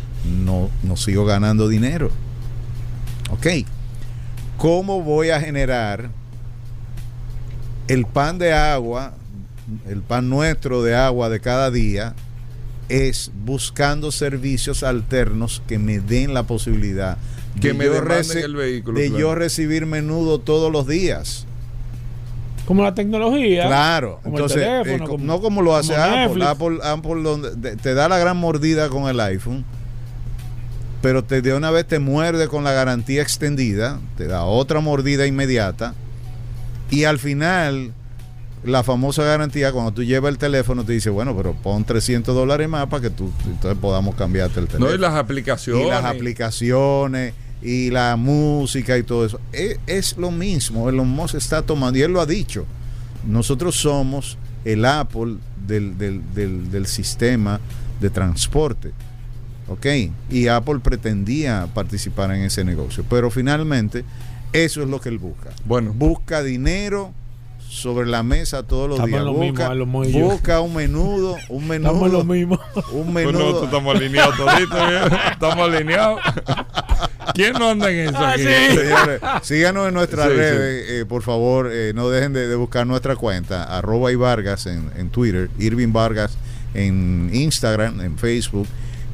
no, no sigo ganando dinero. Ok. ¿Cómo voy a generar el pan de agua, el pan nuestro de agua de cada día, es buscando servicios alternos que me den la posibilidad Que de me yo demanden reci- el vehículo, de claro. yo recibir menudo todos los días. Como la tecnología. Claro, Como el entonces teléfono, eh, como- no como lo hace como Apple. Apple, Apple donde te, te da la gran mordida con el iPhone, pero te de una vez te muerde con la garantía extendida, te da otra mordida inmediata y al final la famosa garantía cuando tú llevas el teléfono te dice bueno pero pon 300 dólares más para que tú entonces podamos cambiarte el teléfono No, y las aplicaciones. y las aplicaciones y la música y todo eso. Es, es lo mismo, Elon Musk está tomando, y él lo ha dicho, nosotros somos el Apple del, del, del, del sistema de transporte. ¿Ok? Y Apple pretendía participar en ese negocio, pero finalmente eso es lo que él busca. Bueno. Busca dinero sobre la mesa todos los Estamos días. lo mismo, Busca, y yo. busca un menudo, un Estamos en lo menudo, mismo. un Pues menudo. estamos alineados toditos, ¿eh? estamos alineados. ¿Quién no anda en eso Ah, aquí? sí. Señores, síganos en nuestras Sí, sí. redes, eh, por favor, eh, no dejen de, de buscar nuestra cuenta, arroba y Vargas en, en Twitter, Irving Vargas en Instagram, en Facebook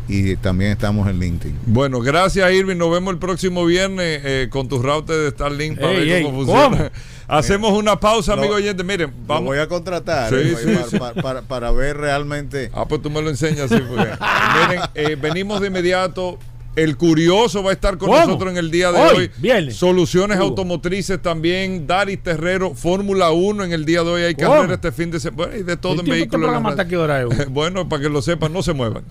y también estamos en LinkedIn. Bueno, gracias Irving. Nos vemos el próximo viernes eh, con tus routers de Starlink para Ey, ver ey, cómo funciona. ¿cómo? Hacemos una pausa, Lo- amigo oyente. Miren, Lo vamos. voy a contratar Sí, eh, sí, para, para ver realmente. Ah, pues tú me lo enseñas. Sí, porque- Miren, eh, venimos de inmediato. El curioso va a estar con ¿Cómo? nosotros en el día de Hoy, hoy. viernes. Soluciones automotrices también. Daris Terrero, Fórmula 1 en el día de hoy. Hay ¿Cómo? carrera este fin de semana. Bueno, y de todo ¿El en vehículos. Bueno, para que lo sepan, no se muevan.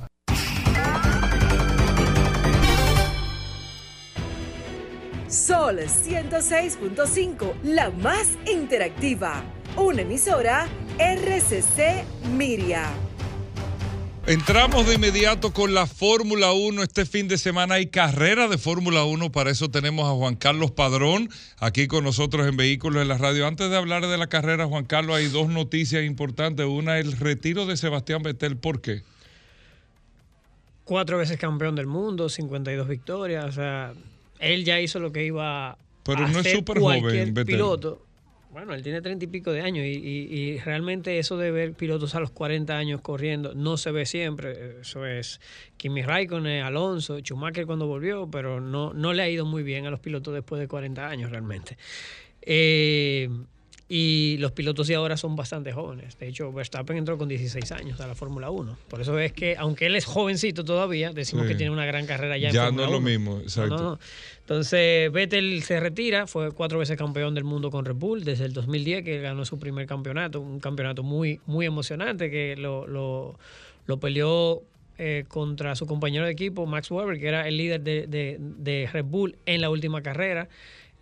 Sol 106.5, la más interactiva. una emisora RCC Miria. Entramos de inmediato con la Fórmula 1. Este fin de semana hay carrera de Fórmula 1. Para eso tenemos a Juan Carlos Padrón aquí con nosotros en Vehículos en la Radio. Antes de hablar de la carrera, Juan Carlos, hay dos noticias importantes. Una, el retiro de Sebastián Vettel. ¿Por qué? Cuatro veces campeón del mundo, 52 victorias. O sea, él ya hizo lo que iba Pero a no es cualquier joven, Vettel. piloto. Bueno, él tiene treinta y pico de años y, y- y realmente eso de ver pilotos a los 40 años corriendo no se ve siempre. Eso es Kimi Raikkonen, Alonso, Schumacher cuando volvió, pero no, no le ha ido muy bien a los pilotos después de 40 años realmente. Eh, y los pilotos de ahora son bastante jóvenes. De hecho, Verstappen entró con 16 años a la Fórmula 1. Por eso es que, aunque él es jovencito todavía, decimos Sí. que tiene una gran carrera ya en Ya no es lo 1. mismo, exacto. no, no. Entonces, Vettel se retira, fue cuatro veces campeón del mundo con Red Bull desde el 2010, que ganó su primer campeonato, un campeonato muy, muy emocionante que lo, lo, lo peleó eh, contra su compañero de equipo, Max Weber, que era el líder de, de- de Red Bull en la última carrera.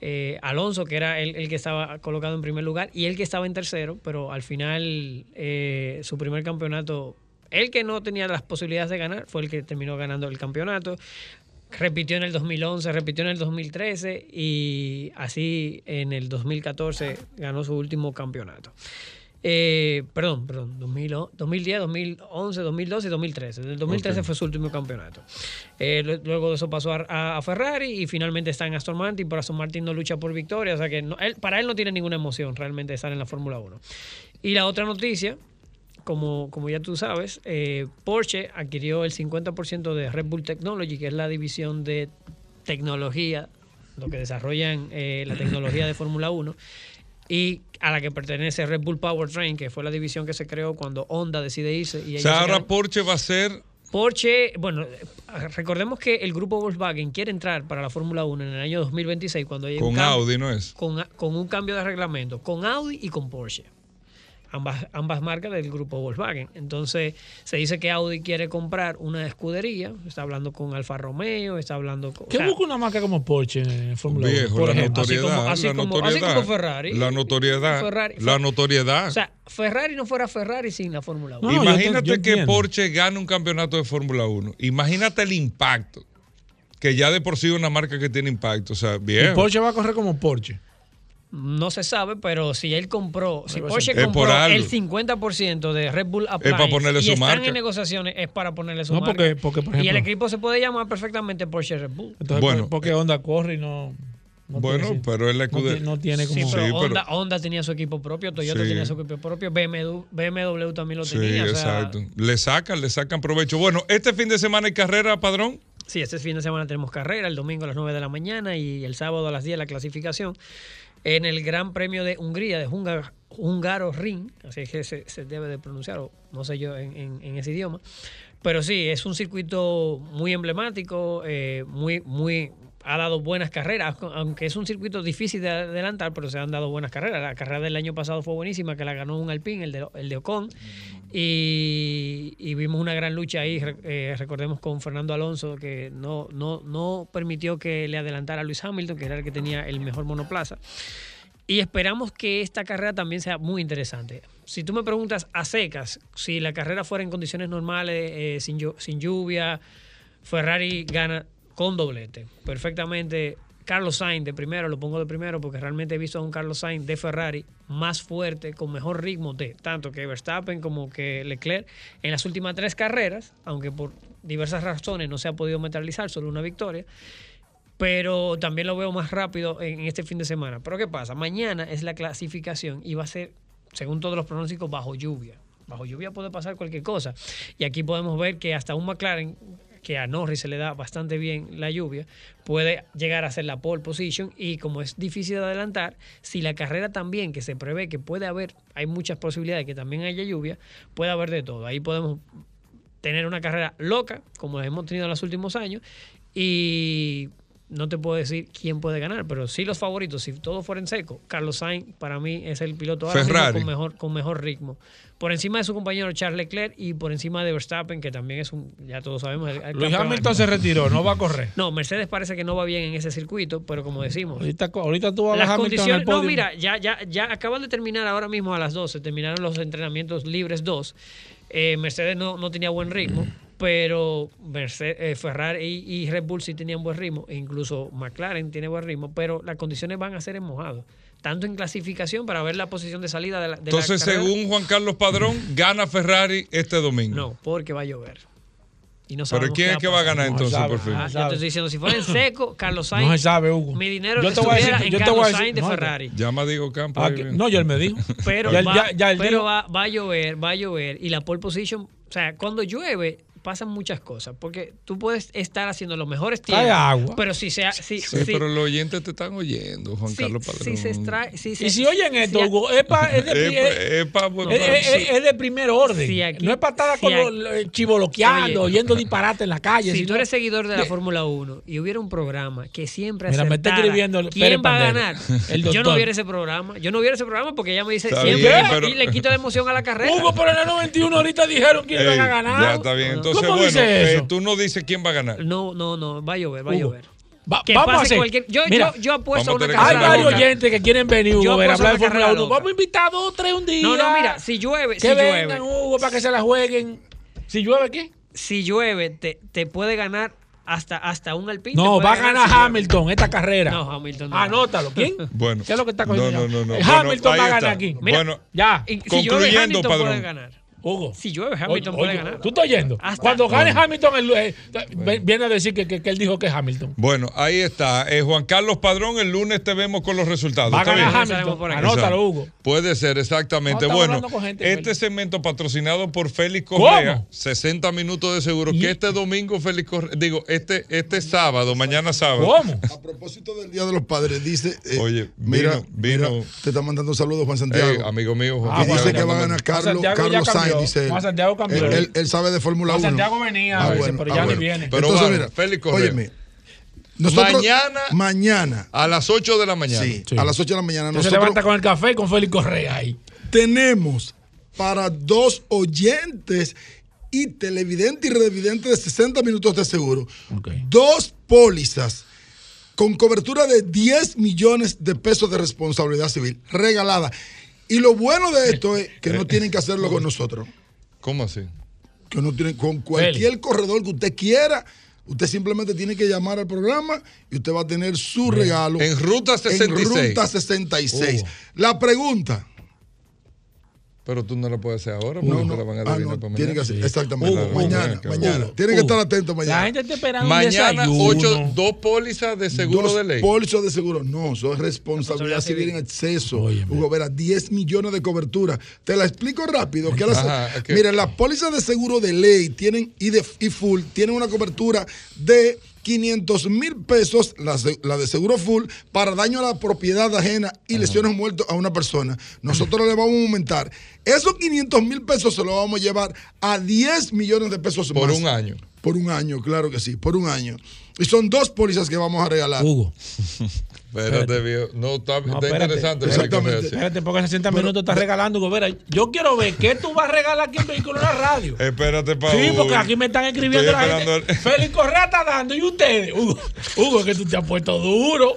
Eh, Alonso, que era el, que estaba colocado en primer lugar, y el que estaba en tercero, pero al final eh, su primer campeonato, el que no tenía las posibilidades de ganar, fue el que terminó ganando el campeonato repitió en el 2011, repitió en el 2013 y así en el 2014 ganó su último campeonato. Eh, perdón, perdón, 2000 2010, 2011, 2012 y 2013. En el 2013 Ok. fue su último campeonato. Eh, lu- luego de eso pasó a, Ferrari y finalmente está en Aston Martin, pero Aston Martin no lucha por victoria, o sea que no- él- para él no tiene ninguna emoción realmente estar en la Fórmula 1. Y la otra noticia, como, como ya tú sabes, eh, Porsche adquirió el 50% de Red Bull Technology, que es la división de tecnología, lo que desarrollan eh, la tecnología de Fórmula 1, y a la que pertenece Red Bull Powertrain, que fue la división que se creó cuando Honda decide irse. Y O sea, ahora Porsche va a ser Porsche, bueno, recordemos que el grupo Volkswagen quiere entrar para la Fórmula 1 en el año 2026 cuando haya un con cambio- Audi, ¿no es? con, con un cambio de reglamento, con Audi y con Porsche. Ambas, ambas marcas del grupo Volkswagen. Entonces, se dice que Audi quiere comprar una escudería, está hablando con Alfa Romeo, está hablando con... o ¿Qué sea, busca una marca como Porsche en Fórmula 1? Viejo, Por la ejemplo. así notoriedad, como- así la como- así notoriedad, como Ferrari. la notoriedad, Ferrari- la notoriedad. O sea, Ferrari no fuera Ferrari sin la Fórmula 1. No, yo Imagínate te- yo que entiendo. Porsche gane un campeonato de Fórmula 1. Imagínate el impacto. Que ya de por sí es una marca que tiene impacto. O sea, bien. Porsche va a correr como Porsche. No se sabe, pero si él compró, si Porsche. Es compró por el 50% de Red Bull Appliance para ponerle y su están marca. en negociaciones, es para ponerle su No, marca. porque- porque, por y el ejemplo- equipo se puede llamar perfectamente Porsche Red Bull. Entonces, Bueno, ¿por qué Honda corre y no.? no Bueno, tiene- pero es la no, tiene como. Sí, pero, Sí, pero- Honda, Honda tenía su equipo propio, Toyota Sí. tenía su equipo propio, BMW, BMW también lo Sí, tenía. o sea, exacto. Le sacan, le sacan provecho. Bueno, este fin de semana hay carrera, padrón. Sí, este fin de semana tenemos carrera, el domingo a las 9 de la mañana y el sábado a las 10 la clasificación en el Gran Premio de Hungría, de Hunga- Húngaro Ring, así es que se, se debe de pronunciar, o no sé yo en, en- en ese idioma. Pero sí, es un circuito muy emblemático, eh, muy, muy, ha dado buenas carreras, aunque es un circuito difícil de adelantar, pero se han dado buenas carreras. La carrera del año pasado fue buenísima, que la ganó un Alpine, el de, el de Ocon, y, y vimos una gran lucha ahí, eh, recordemos con Fernando Alonso, que no, no, no permitió que le adelantara a Luis Hamilton, que era el que tenía el mejor monoplaza. Y esperamos que esta carrera también sea muy interesante. Si tú me preguntas a secas, si la carrera fuera en condiciones normales, eh, sin, sin lluvia, Ferrari gana con doblete. Perfectamente. Carlos Sainz de primero, lo pongo de primero porque realmente he visto a un Carlos Sainz de Ferrari más fuerte, con mejor ritmo de tanto que Verstappen como que Leclerc en las últimas tres carreras, aunque por diversas razones no se ha podido materializar, solo una victoria pero también lo veo más rápido en este fin de semana. Pero ¿qué pasa? Mañana es la clasificación y va a ser, según todos los pronósticos, bajo lluvia. Bajo lluvia puede pasar cualquier cosa. Y aquí podemos ver que hasta un McLaren, que a Norris se le da bastante bien la lluvia, puede llegar a ser la pole position y como es difícil de adelantar, si la carrera también, que se prevé que puede haber, hay muchas posibilidades que también haya lluvia, puede haber de todo. Ahí podemos tener una carrera loca, como la hemos tenido en los últimos años, y no te puedo decir quién puede ganar, pero sí los favoritos, si todo fuera en seco, Carlos Sainz para mí es el piloto ahora con mejor, con mejor ritmo. Por encima de su compañero Charles Leclerc y por encima de Verstappen, que también es un, ya todos sabemos, el, el Luis. Hamilton se retiró, no va a correr. No, Mercedes parece que no va bien en ese circuito, pero como decimos, Ahorita, ahorita tú vas a las en el condiciones, no, podio. mira, ya, ya, ya acaban de terminar ahora mismo a las 12, terminaron los entrenamientos libres 2. Eh, Mercedes no, no tenía buen ritmo, pero Mercedes, eh, Ferrari y, y Red Bull sí tenían buen ritmo, e incluso McLaren tiene buen ritmo, pero las condiciones van a ser en mojado, tanto en clasificación para ver la posición de salida de la, de Entonces, según Juan Carlos Padrón, gana Ferrari este domingo. No, porque va a llover. Y no Pero ¿quién es que va a ganar No entonces, sabe. por fin? Ah, ya te estoy diciendo, si fuera en seco, Carlos Sainz, No se sabe, Hugo. mi dinero Yo te voy a decir- en yo te Carlos voy a decir- Sainz de no, Ferrari. Llama a Diego Campos. Ah, que- no, ya él me dijo. Pero, Ya él- va, ya- ya él pero dijo. va, va a llover, va a llover. Y la pole position, o sea, cuando llueve pasan muchas cosas. Porque tú puedes estar haciendo los mejores tiempos. agua. Pero si se... Si, Sí, si- pero los oyentes te están oyendo, Juan si- Carlos Padrón. si se extrae... Si se- Y si oyen esto, si- Hugo, es, pa- es de, Es, es- es de primer orden. Si aquí- no es patada si con aquí- los eh, chivoloqueando, Oye. oyendo disparate en la calle. Si sino- tú eres seguidor de la Fórmula 1 y hubiera un programa que siempre Mira, me está escribiendo el quién Pérez va a ganar, el yo no hubiera ese programa. Yo no hubiera ese programa porque ella me dice Está siempre bien, y le quita la emoción a la carrera. Hugo, pero en el 91 ahorita dijeron quién van a ganar. Ya está bien. Entonces, ¿Cómo bueno, dice eh, eso? tú no dices quién va a ganar. No, no, no, va a llover, va a Hugo, llover. va- Que vamos a hacer. cualquier- yo, Mira, yo, yo apuesto a una que hay carrera varios oyentes que quieren venir, Hugo, a ver, hablar de Fórmula carrera 1. loca. Vamos a invitar a dos, tres un día. No, no, mira, si llueve, Que si vengan, llueve, Hugo, para que se la jueguen. Si llueve, ¿qué? si llueve, te, te puede ganar hasta, hasta un alpine. No, va a ganar si llueve. Hamilton esta carrera. No, Hamilton no. Anótalo. ¿Quién? Bueno. ¿Qué es lo que está cogiendo? no, no, no. Hamilton va a está. ganar aquí. Mira, Bueno, Ya. Si llueve, concluyendo, Hamilton padrón. puede ganar. Hugo. Si llueve, Hamilton Oye, puede oye, ganar. ¿Tú estás oyendo? Hasta- Cuando gane Bueno. Hamilton, el- eh, viene a decir que, que- que él dijo que es Hamilton. Bueno, ahí está. Eh, Juan Carlos Padrón, el lunes te vemos con los resultados. Va a ¿Está ganar Hamilton. Anótalo. Hugo. Puede ser, exactamente. No, bueno, gente, este Félix. segmento patrocinado por Félix ¿Cómo? Correa, 60 minutos de seguro, Y- que este domingo Félix Correa, digo, este, este sábado, mañana sábado. ¿Cómo? A propósito del Día de los Padres, dice. eh, Oye, mira, vino- vino- mira, te está mandando un saludo Juan Santiago. Amigo mío, Juan Ah, que Carlos, dice que va a ganar Carlos, Santiago cambió. Dice él. Juan Santiago cambió. Él, él- él sabe de Fórmula Juan 1. Santiago venía, a veces, pero ya ni viene. Pero Entonces, bueno, mira, Félix Correa. óyeme, nosotros Mañana- mañana, A las 8 de la mañana. sí, Sí. a las 8 de la mañana, Usted se nosotros levanta con el café y con Félix Correa ahí. tenemos para dos oyentes y televidente y revidente de 60 minutos de seguro, Ok. dos pólizas con cobertura de 10 millones de pesos de responsabilidad civil regalada. Y lo bueno de esto es que no tienen que hacerlo con nosotros. ¿Cómo así? Que no tienen con cualquier corredor que usted quiera. Usted simplemente tiene que llamar al programa y usted va a tener su regalo En Ruta 66. en Ruta 66. Oh. La pregunta. Pero tú no lo puedes hacer ahora porque No, te no, la van a ah, adivinar no, para tiene que mañana. hacer, exactamente. Hugo, mañana, Hugo, mañana. Hugo, Tienen que estar atentos La mañana. gente está esperando Mañana, ocho, dos pólizas de seguro Dos de ley. pólizas de seguro. No, eso es responsabilidad civil en exceso. Óyeme. Hugo Vera, 10 millones de cobertura. Te la explico rápido. que las-. Mira, las pólizas de seguro de ley tienen y, de, y full tienen una cobertura de 500 mil pesos, la, la de seguro full, para daño a la propiedad ajena y lesiones muertas a una persona. Nosotros le vamos a aumentar. Esos 500 mil pesos se los vamos a llevar a 10 millones de pesos Por más. un año. Por un año, claro que sí, por un año. Y son dos pólizas que vamos a regalar. Hugo. Espérate, viejo. No, está, No, está interesante. Exactamente. Espérate, porque 60 minutos estás regalando, Hugo. Vera, yo quiero ver qué tú vas a regalar aquí en Vehículo en la Radio. Espérate, pa' Sí, porque aquí me están escribiendo Estoy la gente. el- Félix Correa está dando y ustedes. Hugo, Hugo, es que tú te has puesto duro.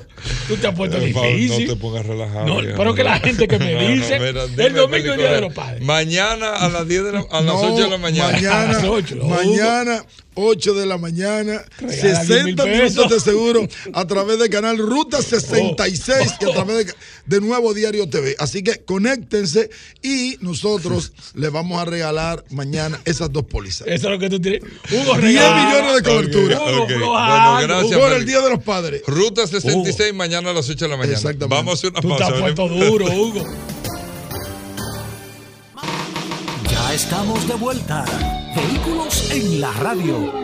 Tú te has puesto Eh, Pablo, difícil. No te pongas relajado. No, viejo. pero que la gente que me No, no, dice, mira, el dime, domingo Félix es Día de los Padres. Mañana a las 10 de la, a las No, 8 de la mañana. Mañana, A las ocho, no, mañana 8 de la mañana, Regala 60 10.000 minutos de seguro a través del canal Ruta 66 y a Oh. través de, de Nuevo Diario TV. Así que conéctense y nosotros les vamos a regalar mañana esas dos pólizas. Eso es lo que tú tienes. Hugo 10 regala. millones de cobertura. Hugo Ok, flojando. bueno, gracias. Por el. Día de los Padres. Ruta 66 mañana a las 8 de la mañana. Exactamente. Vamos a hacer una Tú te pausa. has puesto duro, Hugo. Ya estamos de vuelta. Vehículos en la radio.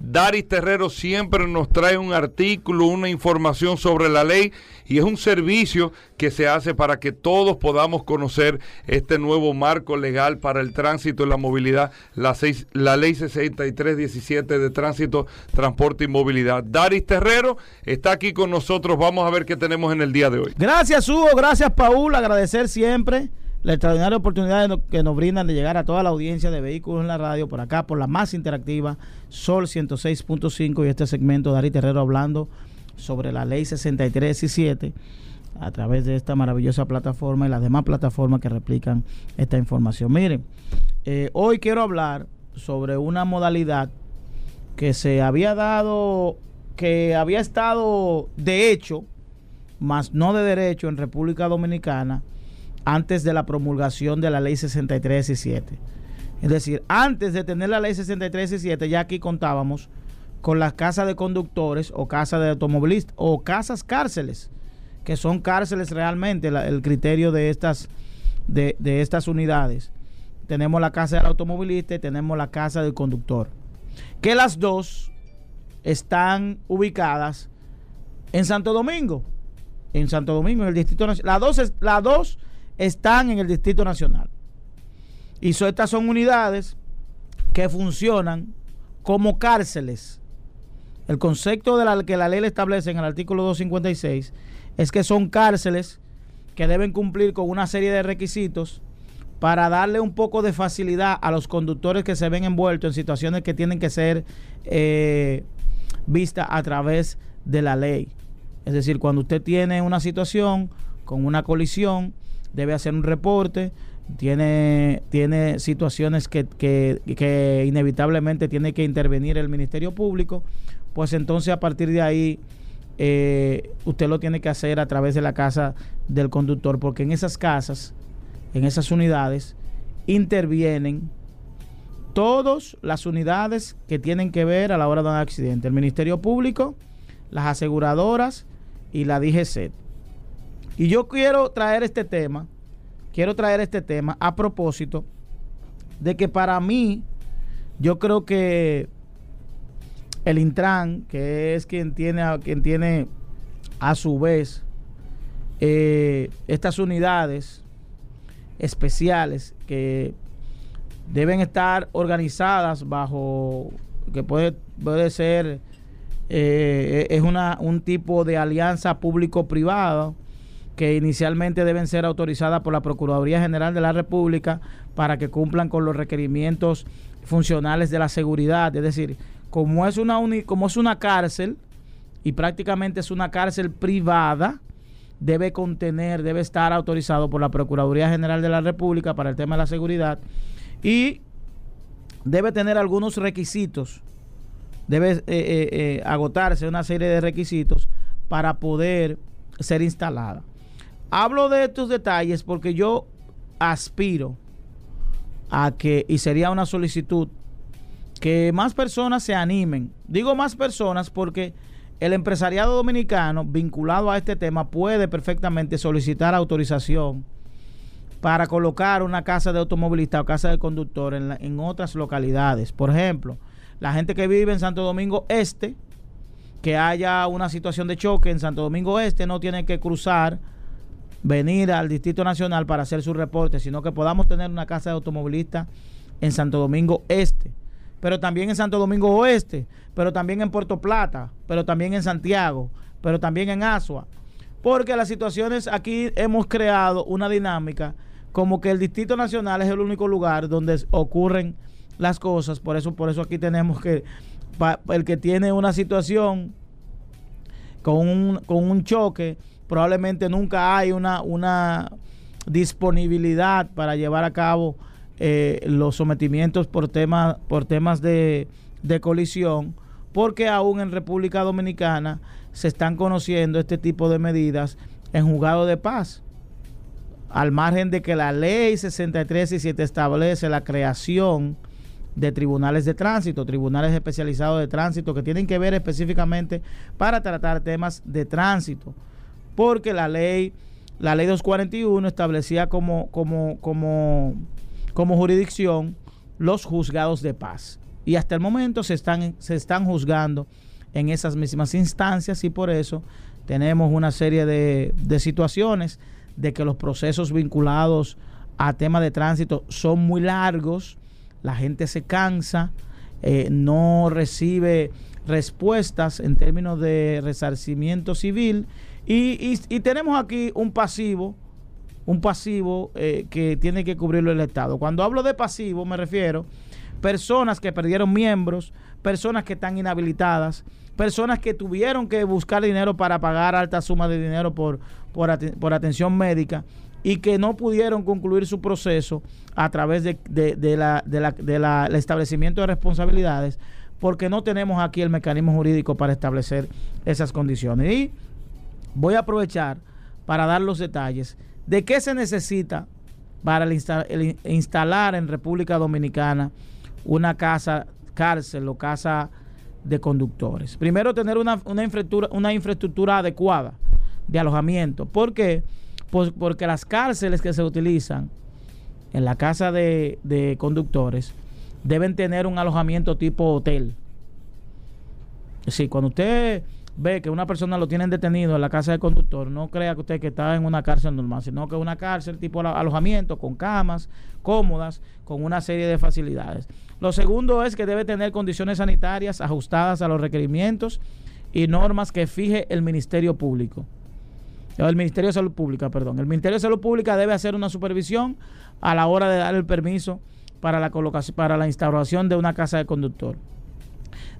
Daris Terrero siempre nos trae un artículo, una información sobre la ley y es un servicio que se hace para que todos podamos conocer este nuevo marco legal para el tránsito y la movilidad, la, la ley 6317 de tránsito, transporte y movilidad. Daris Terrero está aquí con nosotros, vamos a ver qué tenemos en el día de hoy. Gracias Hugo, gracias Paul, agradecer siempre la extraordinaria oportunidad que nos brindan de llegar a toda la audiencia de vehículos en la radio por acá, por la más interactiva, Sol 106.5 y este segmento, Dari Terrero hablando sobre la ley 6317 a través de esta maravillosa plataforma y las demás plataformas que replican esta información. Miren, eh, hoy quiero hablar sobre una modalidad que se había dado, que había estado de hecho, más no de derecho en República Dominicana, antes de la promulgación de la ley 63 y 7. Es decir, antes de tener la ley 63 y 7, ya aquí contábamos con las casas de conductores o casas de automovilistas o casas cárceles, que son cárceles realmente, el criterio de estas, de, de estas unidades. Tenemos la casa del automovilista y tenemos la casa del conductor. Que las dos están ubicadas en Santo Domingo. En Santo Domingo, en el Distrito Nacional. Las dos, las dos están en el Distrito Nacional. Y estas son unidades que funcionan como cárceles. El concepto de la que la ley le establece en el artículo 256 es que son cárceles que deben cumplir con una serie de requisitos para darle un poco de facilidad a los conductores que se ven envueltos en situaciones que tienen que ser eh, vistas a través de la ley. Es decir, cuando usted tiene una situación con una colisión, debe hacer un reporte, tiene, tiene situaciones que, que, inevitablemente tiene que intervenir el Ministerio Público, pues entonces a partir de ahí eh, usted lo tiene que hacer a través de la casa del conductor, porque en esas casas, en esas unidades, intervienen todas las unidades que tienen que ver a la hora de un accidente, el Ministerio Público, las aseguradoras y la DGC. Y yo quiero traer este tema, quiero traer este tema a propósito de que para mí, yo creo que el Intran, que es quien tiene, quien tiene a su vez eh, estas unidades especiales que deben estar organizadas bajo, que puede, puede ser, eh, es una, un tipo de alianza público-privada que inicialmente deben ser autorizadas por la Procuraduría General de la República para que cumplan con los requerimientos funcionales de la seguridad. Es decir, como es una, como es una cárcel y prácticamente es una cárcel privada, debe contener, debe estar autorizado por la Procuraduría General de la República para el tema de la seguridad y debe tener algunos requisitos, debe eh, eh, eh, agotarse una serie de requisitos para poder ser instalada. Hablo de estos detalles porque yo aspiro a que, y sería una solicitud, que más personas se animen. Digo más personas porque el empresariado dominicano vinculado a este tema puede perfectamente solicitar autorización para colocar una casa de automovilista o casa de conductor en, en otras localidades. Por ejemplo, la gente que vive en Santo Domingo Este, que haya una situación de choque en Santo Domingo Este, no tiene que cruzar venir al Distrito Nacional para hacer su reporte, sino que podamos tener una casa de automovilistas en Santo Domingo Este, pero también en Santo Domingo Oeste, pero también en Puerto Plata, pero también en Santiago, pero también en Asua. Porque las situaciones aquí hemos creado una dinámica como que el Distrito Nacional es el único lugar donde ocurren las cosas, por eso por eso aquí tenemos que el que tiene una situación con un, con un choque probablemente nunca hay una, una disponibilidad para llevar a cabo eh, los sometimientos por, tema, por temas de, de colisión, porque aún en República Dominicana se están conociendo este tipo de medidas en juzgado de paz al margen de que la ley 63 y 7 establece la creación de tribunales de tránsito, tribunales especializados de tránsito que tienen que ver específicamente para tratar temas de tránsito porque la ley, la ley 241 establecía como, como, como, como jurisdicción los juzgados de paz. y hasta el momento se están, se están juzgando en esas mismas instancias y por eso tenemos una serie de, de situaciones de que los procesos vinculados a temas de tránsito son muy largos, la gente se cansa, eh, no recibe respuestas en términos de resarcimiento civil y, y- tenemos aquí un pasivo, un pasivo eh, que tiene que cubrirlo el Estado. Cuando hablo de pasivo me refiero personas que perdieron miembros, personas que están inhabilitadas, personas que tuvieron que buscar dinero para pagar alta suma de dinero por, por, ate- por atención médica y que no pudieron concluir su proceso a través de, de- de la, de la- establecimiento de responsabilidades porque no tenemos aquí el mecanismo jurídico para establecer esas condiciones. Y voy a aprovechar para dar los detalles de qué se necesita para in- instalar en República Dominicana una casa cárcel o casa de conductores. Primero, tener una, una infraestructura, una infraestructura adecuada de alojamiento. ¿Por qué? Pues porque las cárceles que se utilizan en la casa de, de conductores deben tener un alojamiento tipo hotel. Sí, cuando usted ve que una persona lo tienen detenido en la casa del conductor, no crea que usted que está en una cárcel normal, sino que una cárcel tipo alo- alojamiento con camas cómodas, con una serie de facilidades. Lo segundo es que debe tener condiciones sanitarias ajustadas a los requerimientos y normas que fije el Ministerio Público. El Ministerio de Salud Pública, perdón. El Ministerio de Salud Pública debe hacer una supervisión a la hora de dar el permiso para la colocación, para la instauración de una casa de conductor.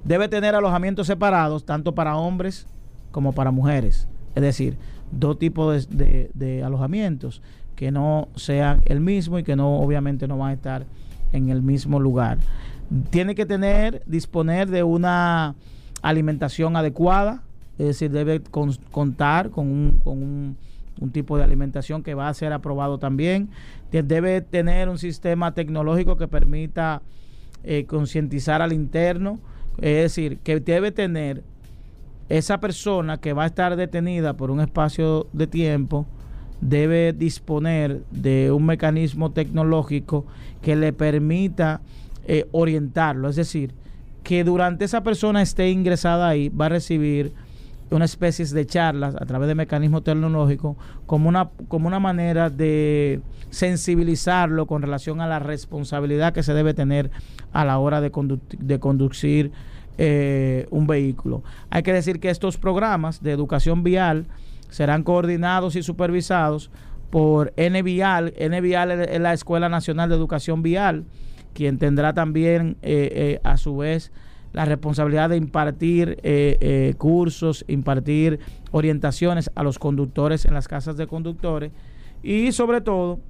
Debe tener alojamientos separados, tanto para hombres como para mujeres. Es decir, dos tipos de, de- alojamientos que no sean el mismo y que no, obviamente, no van a estar en el mismo lugar. Tiene que tener, disponer de una alimentación adecuada, es decir, debe con- contar con un, con un- tipo de alimentación que va a ser aprobado también. De- Debe tener un sistema tecnológico que permita eh, concientizar al interno, es decir, que debe tener esa persona que va a estar detenida por un espacio de tiempo, debe disponer de un mecanismo tecnológico que le permita eh, orientarlo, es decir, que durante esa persona esté ingresada ahí va a recibir una especie de charlas a través de mecanismos tecnológicos como una, como una manera de sensibilizarlo con relación a la responsabilidad que se debe tener a la hora de, condu- de conducir eh, un vehículo. Hay que decir que estos programas de educación vial serán coordinados y supervisados por NVIAL. NVIAL es la Escuela Nacional de Educación Vial, quien tendrá también eh, eh, a su vez la responsabilidad de impartir eh, eh, cursos, impartir orientaciones a los conductores en las casas de conductores y sobre todo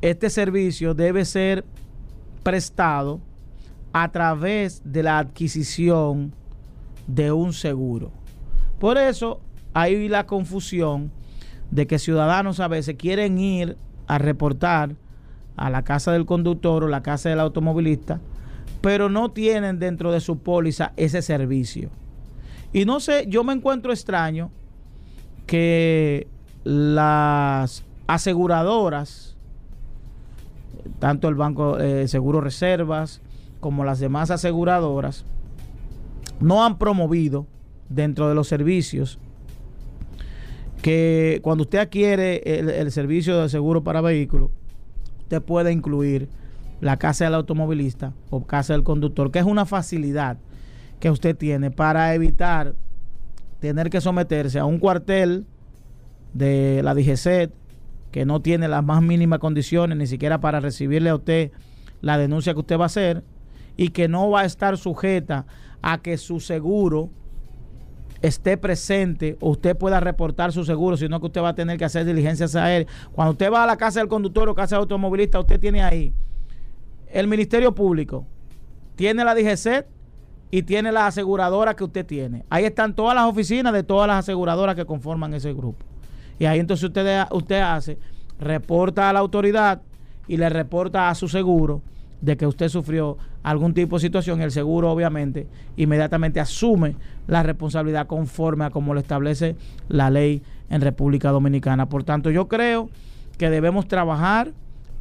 este servicio debe ser prestado a través de la adquisición de un seguro. Por eso hay la confusión de que ciudadanos a veces quieren ir a reportar a la casa del conductor o la casa del automovilista, pero no tienen dentro de su póliza ese servicio. Y no sé, yo me encuentro extraño que las aseguradoras, tanto el Banco eh, Seguro Reservas como las demás aseguradoras, no han promovido dentro de los servicios que cuando usted adquiere el, el servicio de seguro para vehículos, usted puede incluir la casa del automovilista o casa del conductor, que es una facilidad que usted tiene para evitar tener que someterse a un cuartel de la DGCET que no tiene las más mínimas condiciones ni siquiera para recibirle a usted la denuncia que usted va a hacer y que no va a estar sujeta a que su seguro esté presente o usted pueda reportar su seguro, sino que usted va a tener que hacer diligencias a él. Cuando usted va a la casa del conductor o casa del automovilista, usted tiene ahí el Ministerio Público, tiene la DGCET y tiene la aseguradora que usted tiene. Ahí están todas las oficinas de todas las aseguradoras que conforman ese grupo. Y ahí entonces usted, usted hace, reporta a la autoridad y le reporta a su seguro de que usted sufrió algún tipo de situación, el seguro obviamente inmediatamente asume la responsabilidad conforme a como lo establece la ley en República Dominicana. Por tanto, yo creo que debemos trabajar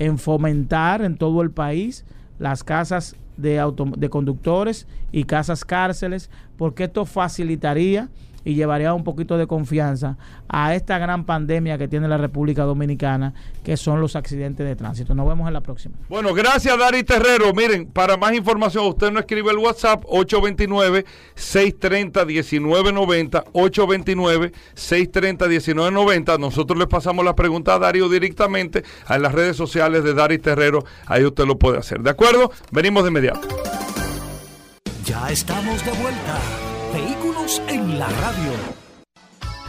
en fomentar en todo el país las casas de, auto, de conductores y casas cárceles, porque esto facilitaría y llevaría un poquito de confianza a esta gran pandemia que tiene la República Dominicana, que son los accidentes de tránsito. Nos vemos en la próxima. Bueno, gracias Dari Terrero. Miren, para más información, usted no escribe el WhatsApp 829-630-1990, 829-630-1990. Nosotros le pasamos la pregunta a Darío directamente a las redes sociales de Dari Terrero. Ahí usted lo puede hacer. ¿De acuerdo? Venimos de inmediato. Ya estamos de vuelta. Vehículos en la radio.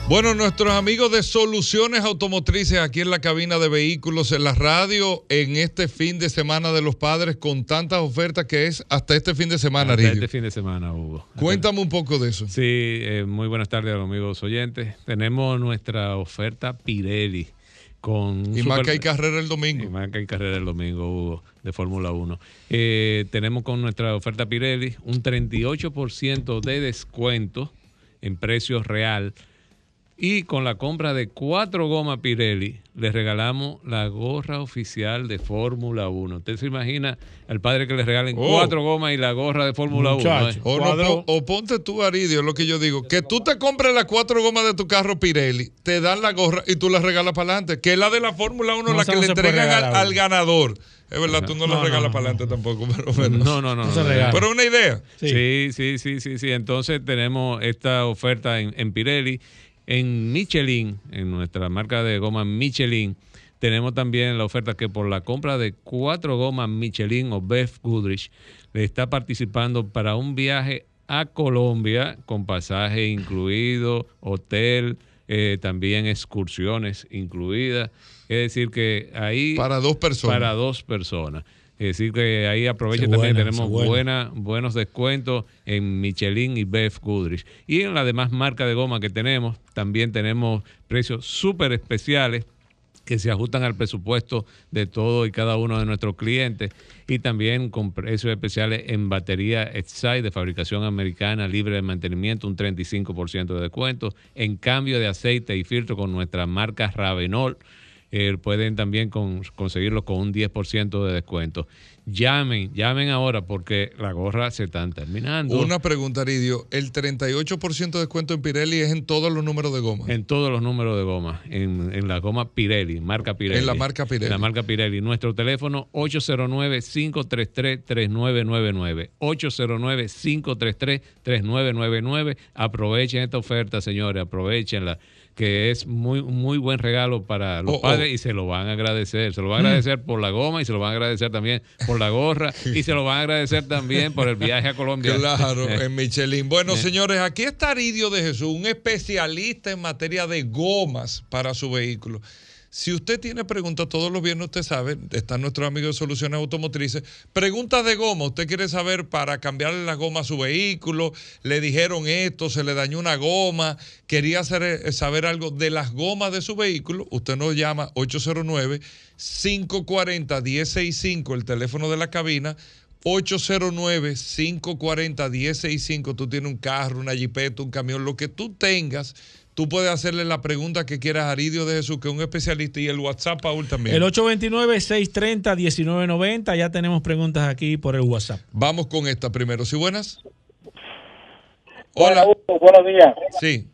Bueno, nuestros amigos de Soluciones Automotrices aquí en la cabina de vehículos en la radio en este fin de semana de los padres con tantas ofertas que es hasta este fin de semana, Hasta este fin de semana, Hugo. Cuéntame un poco de eso. Sí, eh, muy buenas tardes a los amigos oyentes. Tenemos nuestra oferta Pirelli con... Y que hay carrera el y domingo. más que hay carrera el domingo, Hugo, de Fórmula 1. Eh, tenemos con nuestra oferta Pirelli un 38% de descuento en precio real. Y con la compra de cuatro gomas Pirelli, les regalamos la gorra oficial de Fórmula 1. ¿Usted se imagina al padre que le regalen Oh. cuatro gomas y la gorra de Fórmula 1? Muchacho. O, no, o ponte tú, Aridio, es lo que yo digo. Que tú te compres las cuatro gomas de tu carro Pirelli, te dan la gorra y tú la regalas para adelante. Que es la de la Fórmula 1, No, la que no le entregan al, ganador. Es verdad, tú no, la No, no, regalas no, para no. adelante tampoco, pero bueno. No, no, no. Pero una idea. Sí, sí, sí, sí, sí. Entonces tenemos esta oferta en, en Pirelli, en Michelin, en nuestra marca de goma Michelin. Tenemos también la oferta que por la compra de cuatro gomas Michelin o Beth Goodrich le está participando para un viaje a Colombia con pasaje incluido, hotel, eh, también excursiones incluidas. Es decir, que ahí Para dos personas. para dos personas. Es decir, que ahí aprovechen también, tenemos buena. buena- buenos descuentos en Michelin y Beth Goodrich. Y en las demás marcas de goma que tenemos, también tenemos precios súper especiales que se ajustan al presupuesto de todo y cada uno de nuestros clientes y también con precios especiales en batería Excite de fabricación americana libre de mantenimiento, un 35% de descuento, en cambio de aceite y filtro con nuestra marca Ravenol, eh, pueden también con- conseguirlo con un 10% de descuento. Llamen, llamen ahora porque la gorra se están terminando. Una pregunta, Aridio. El 38% de descuento en Pirelli es en todos los números de goma. En todos los números de goma, en, en la goma Pirelli, marca Pirelli. En la marca Pirelli. En la marca Pirelli. Nuestro teléfono 809-533-3999. 809-533-3999. Aprovechen esta oferta, señores, aprovechenla, que es muy, muy buen regalo para los Oh, oh. padres y se lo van a agradecer. Se lo van a agradecer por la goma y se lo van a agradecer también por la gorra y se lo van a agradecer también por el viaje a Colombia. Claro, en Michelin. Bueno, Eh. señores, aquí está Aridio de Jesús, un especialista en materia de gomas para su vehículo. Si usted tiene preguntas todos los viernes, usted sabe, está nuestro amigo de Soluciones Automotrices. Preguntas de goma, usted quiere saber para cambiarle la goma a su vehículo, le dijeron esto, se le dañó una goma, quería eh, saber algo de las gomas de su vehículo, usted nos llama 809-540-1065, el teléfono de la cabina, 809-540-1065. Tú tienes un carro, una jipeta, un camión, lo que tú tengas. Tú puedes hacerle la pregunta que quieras a Aridio de Jesús, que es un especialista, y el WhatsApp, Paul, también. El 829-630-1990. Ya tenemos preguntas aquí por el WhatsApp. Vamos con esta primero. ¿Sí, buenas? Hola, buenos días. Sí,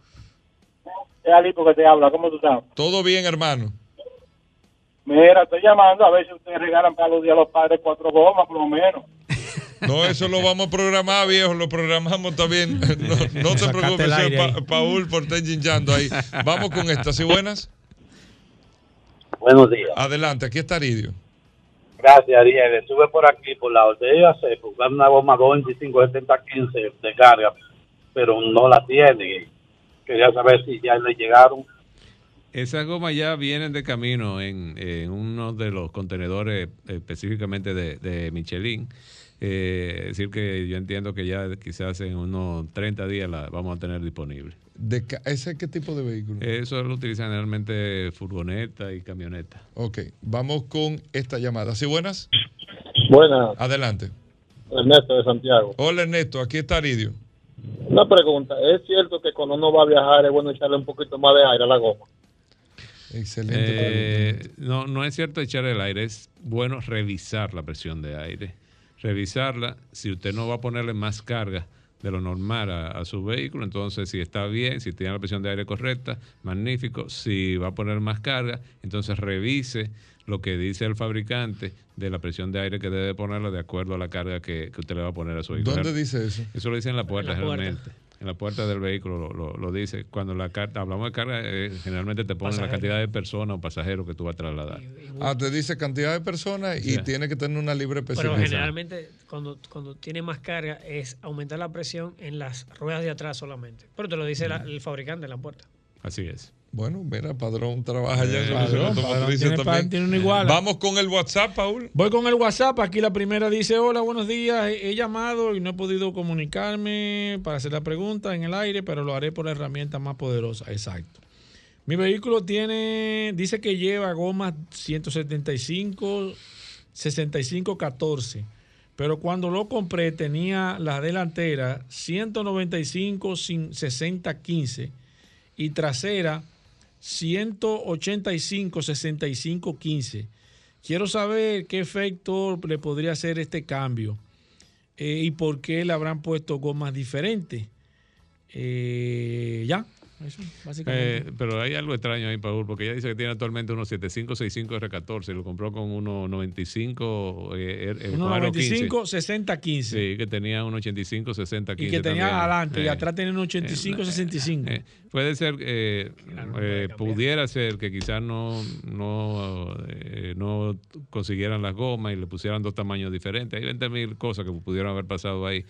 Es Alico que te habla, ¿cómo tú estás? todo bien, hermano. Mira, estoy llamando a ver si ustedes regalan para los días a los padres cuatro gomas, por lo menos. No, eso lo vamos a programar, viejo. Lo programamos también. No, no te preocupes, aire Pa-. Paul, por estar chinchando ahí. Vamos con esta. ¿Sí, buenas? Buenos días. Adelante, aquí está Aridio. Gracias, Ariel. Estuve por aquí, por la orilla, se buscar una goma 225 70 15 de carga, pero no la tiene. Quería saber si ya le llegaron. Esas gomas ya vienen de camino en, en uno de los contenedores específicamente de, de Michelin. Eh, es decir, que yo entiendo que ya quizás en unos 30 días la vamos a tener disponible. De ¿Ese qué tipo de vehículo? Eso lo utilizan generalmente furgoneta y camioneta. Ok, vamos con esta llamada. ¿Sí, buenas? Buenas, Adelante. Ernesto de Santiago. Hola, Ernesto. Aquí está Aridio. Una pregunta, ¿es cierto que cuando uno va a viajar es bueno echarle un poquito más de aire a la goma? Excelente Eh, pregunta. no, no es cierto echar el aire, es bueno revisar la presión de aire. Revisarla. Si usted no va a ponerle más carga de lo normal a, a su vehículo, entonces si está bien, si tiene la presión de aire correcta, magnífico. Si va a poner más carga, entonces revise lo que dice el fabricante de la presión de aire que debe ponerla de acuerdo a la carga que, que usted le va a poner a su vehículo. ¿Dónde dice eso? Eso lo dice en la puerta, En la puerta. generalmente. En la puerta del vehículo lo, lo- lo dice. Cuando la carta, hablamos de carga, eh, generalmente te ponen la cantidad de personas o pasajeros que tú vas a trasladar. Ah, te dice cantidad de personas y Sí. tiene que tener una libre Pero especificación. generalmente cuando, cuando tiene más carga es aumentar la presión en las ruedas de atrás solamente. Pero te lo dice la- el fabricante en la puerta. Así es. Bueno, mira, Padrón trabaja ya Padrón, Padrón automotrices tiene también. tiene una. Vamos con el WhatsApp, Paul. Voy con el WhatsApp. Aquí la primera dice: Hola, buenos días. He, he llamado y no he podido comunicarme para hacer la pregunta en el aire, pero lo haré por la herramienta más poderosa. Exacto. Mi vehículo tiene, dice que lleva gomas 175, 65, 14. Pero cuando lo compré tenía la delantera 195, sin 60, 15 y trasera 185, 65, 15. Quiero saber qué efecto le podría hacer este cambio eh, y por qué le habrán puesto gomas diferentes. Eh, ya, eso, básicamente. Eh, pero hay algo extraño ahí, Paul, porque ella dice que tiene actualmente unos 7565 R14 y lo compró con unos 95 eh, eh, con aro 95, 15. 60, 15. Sí, que tenía un 85, 60, 15. y que tenía también. adelante y Eh, atrás tenía un 85, eh, 65. eh, puede ser, eh, eh, pudiera ser que quizás no, no, eh, no consiguieran las gomas y le pusieran dos tamaños diferentes. Hay 20 mil cosas que pudieron haber pasado ahí.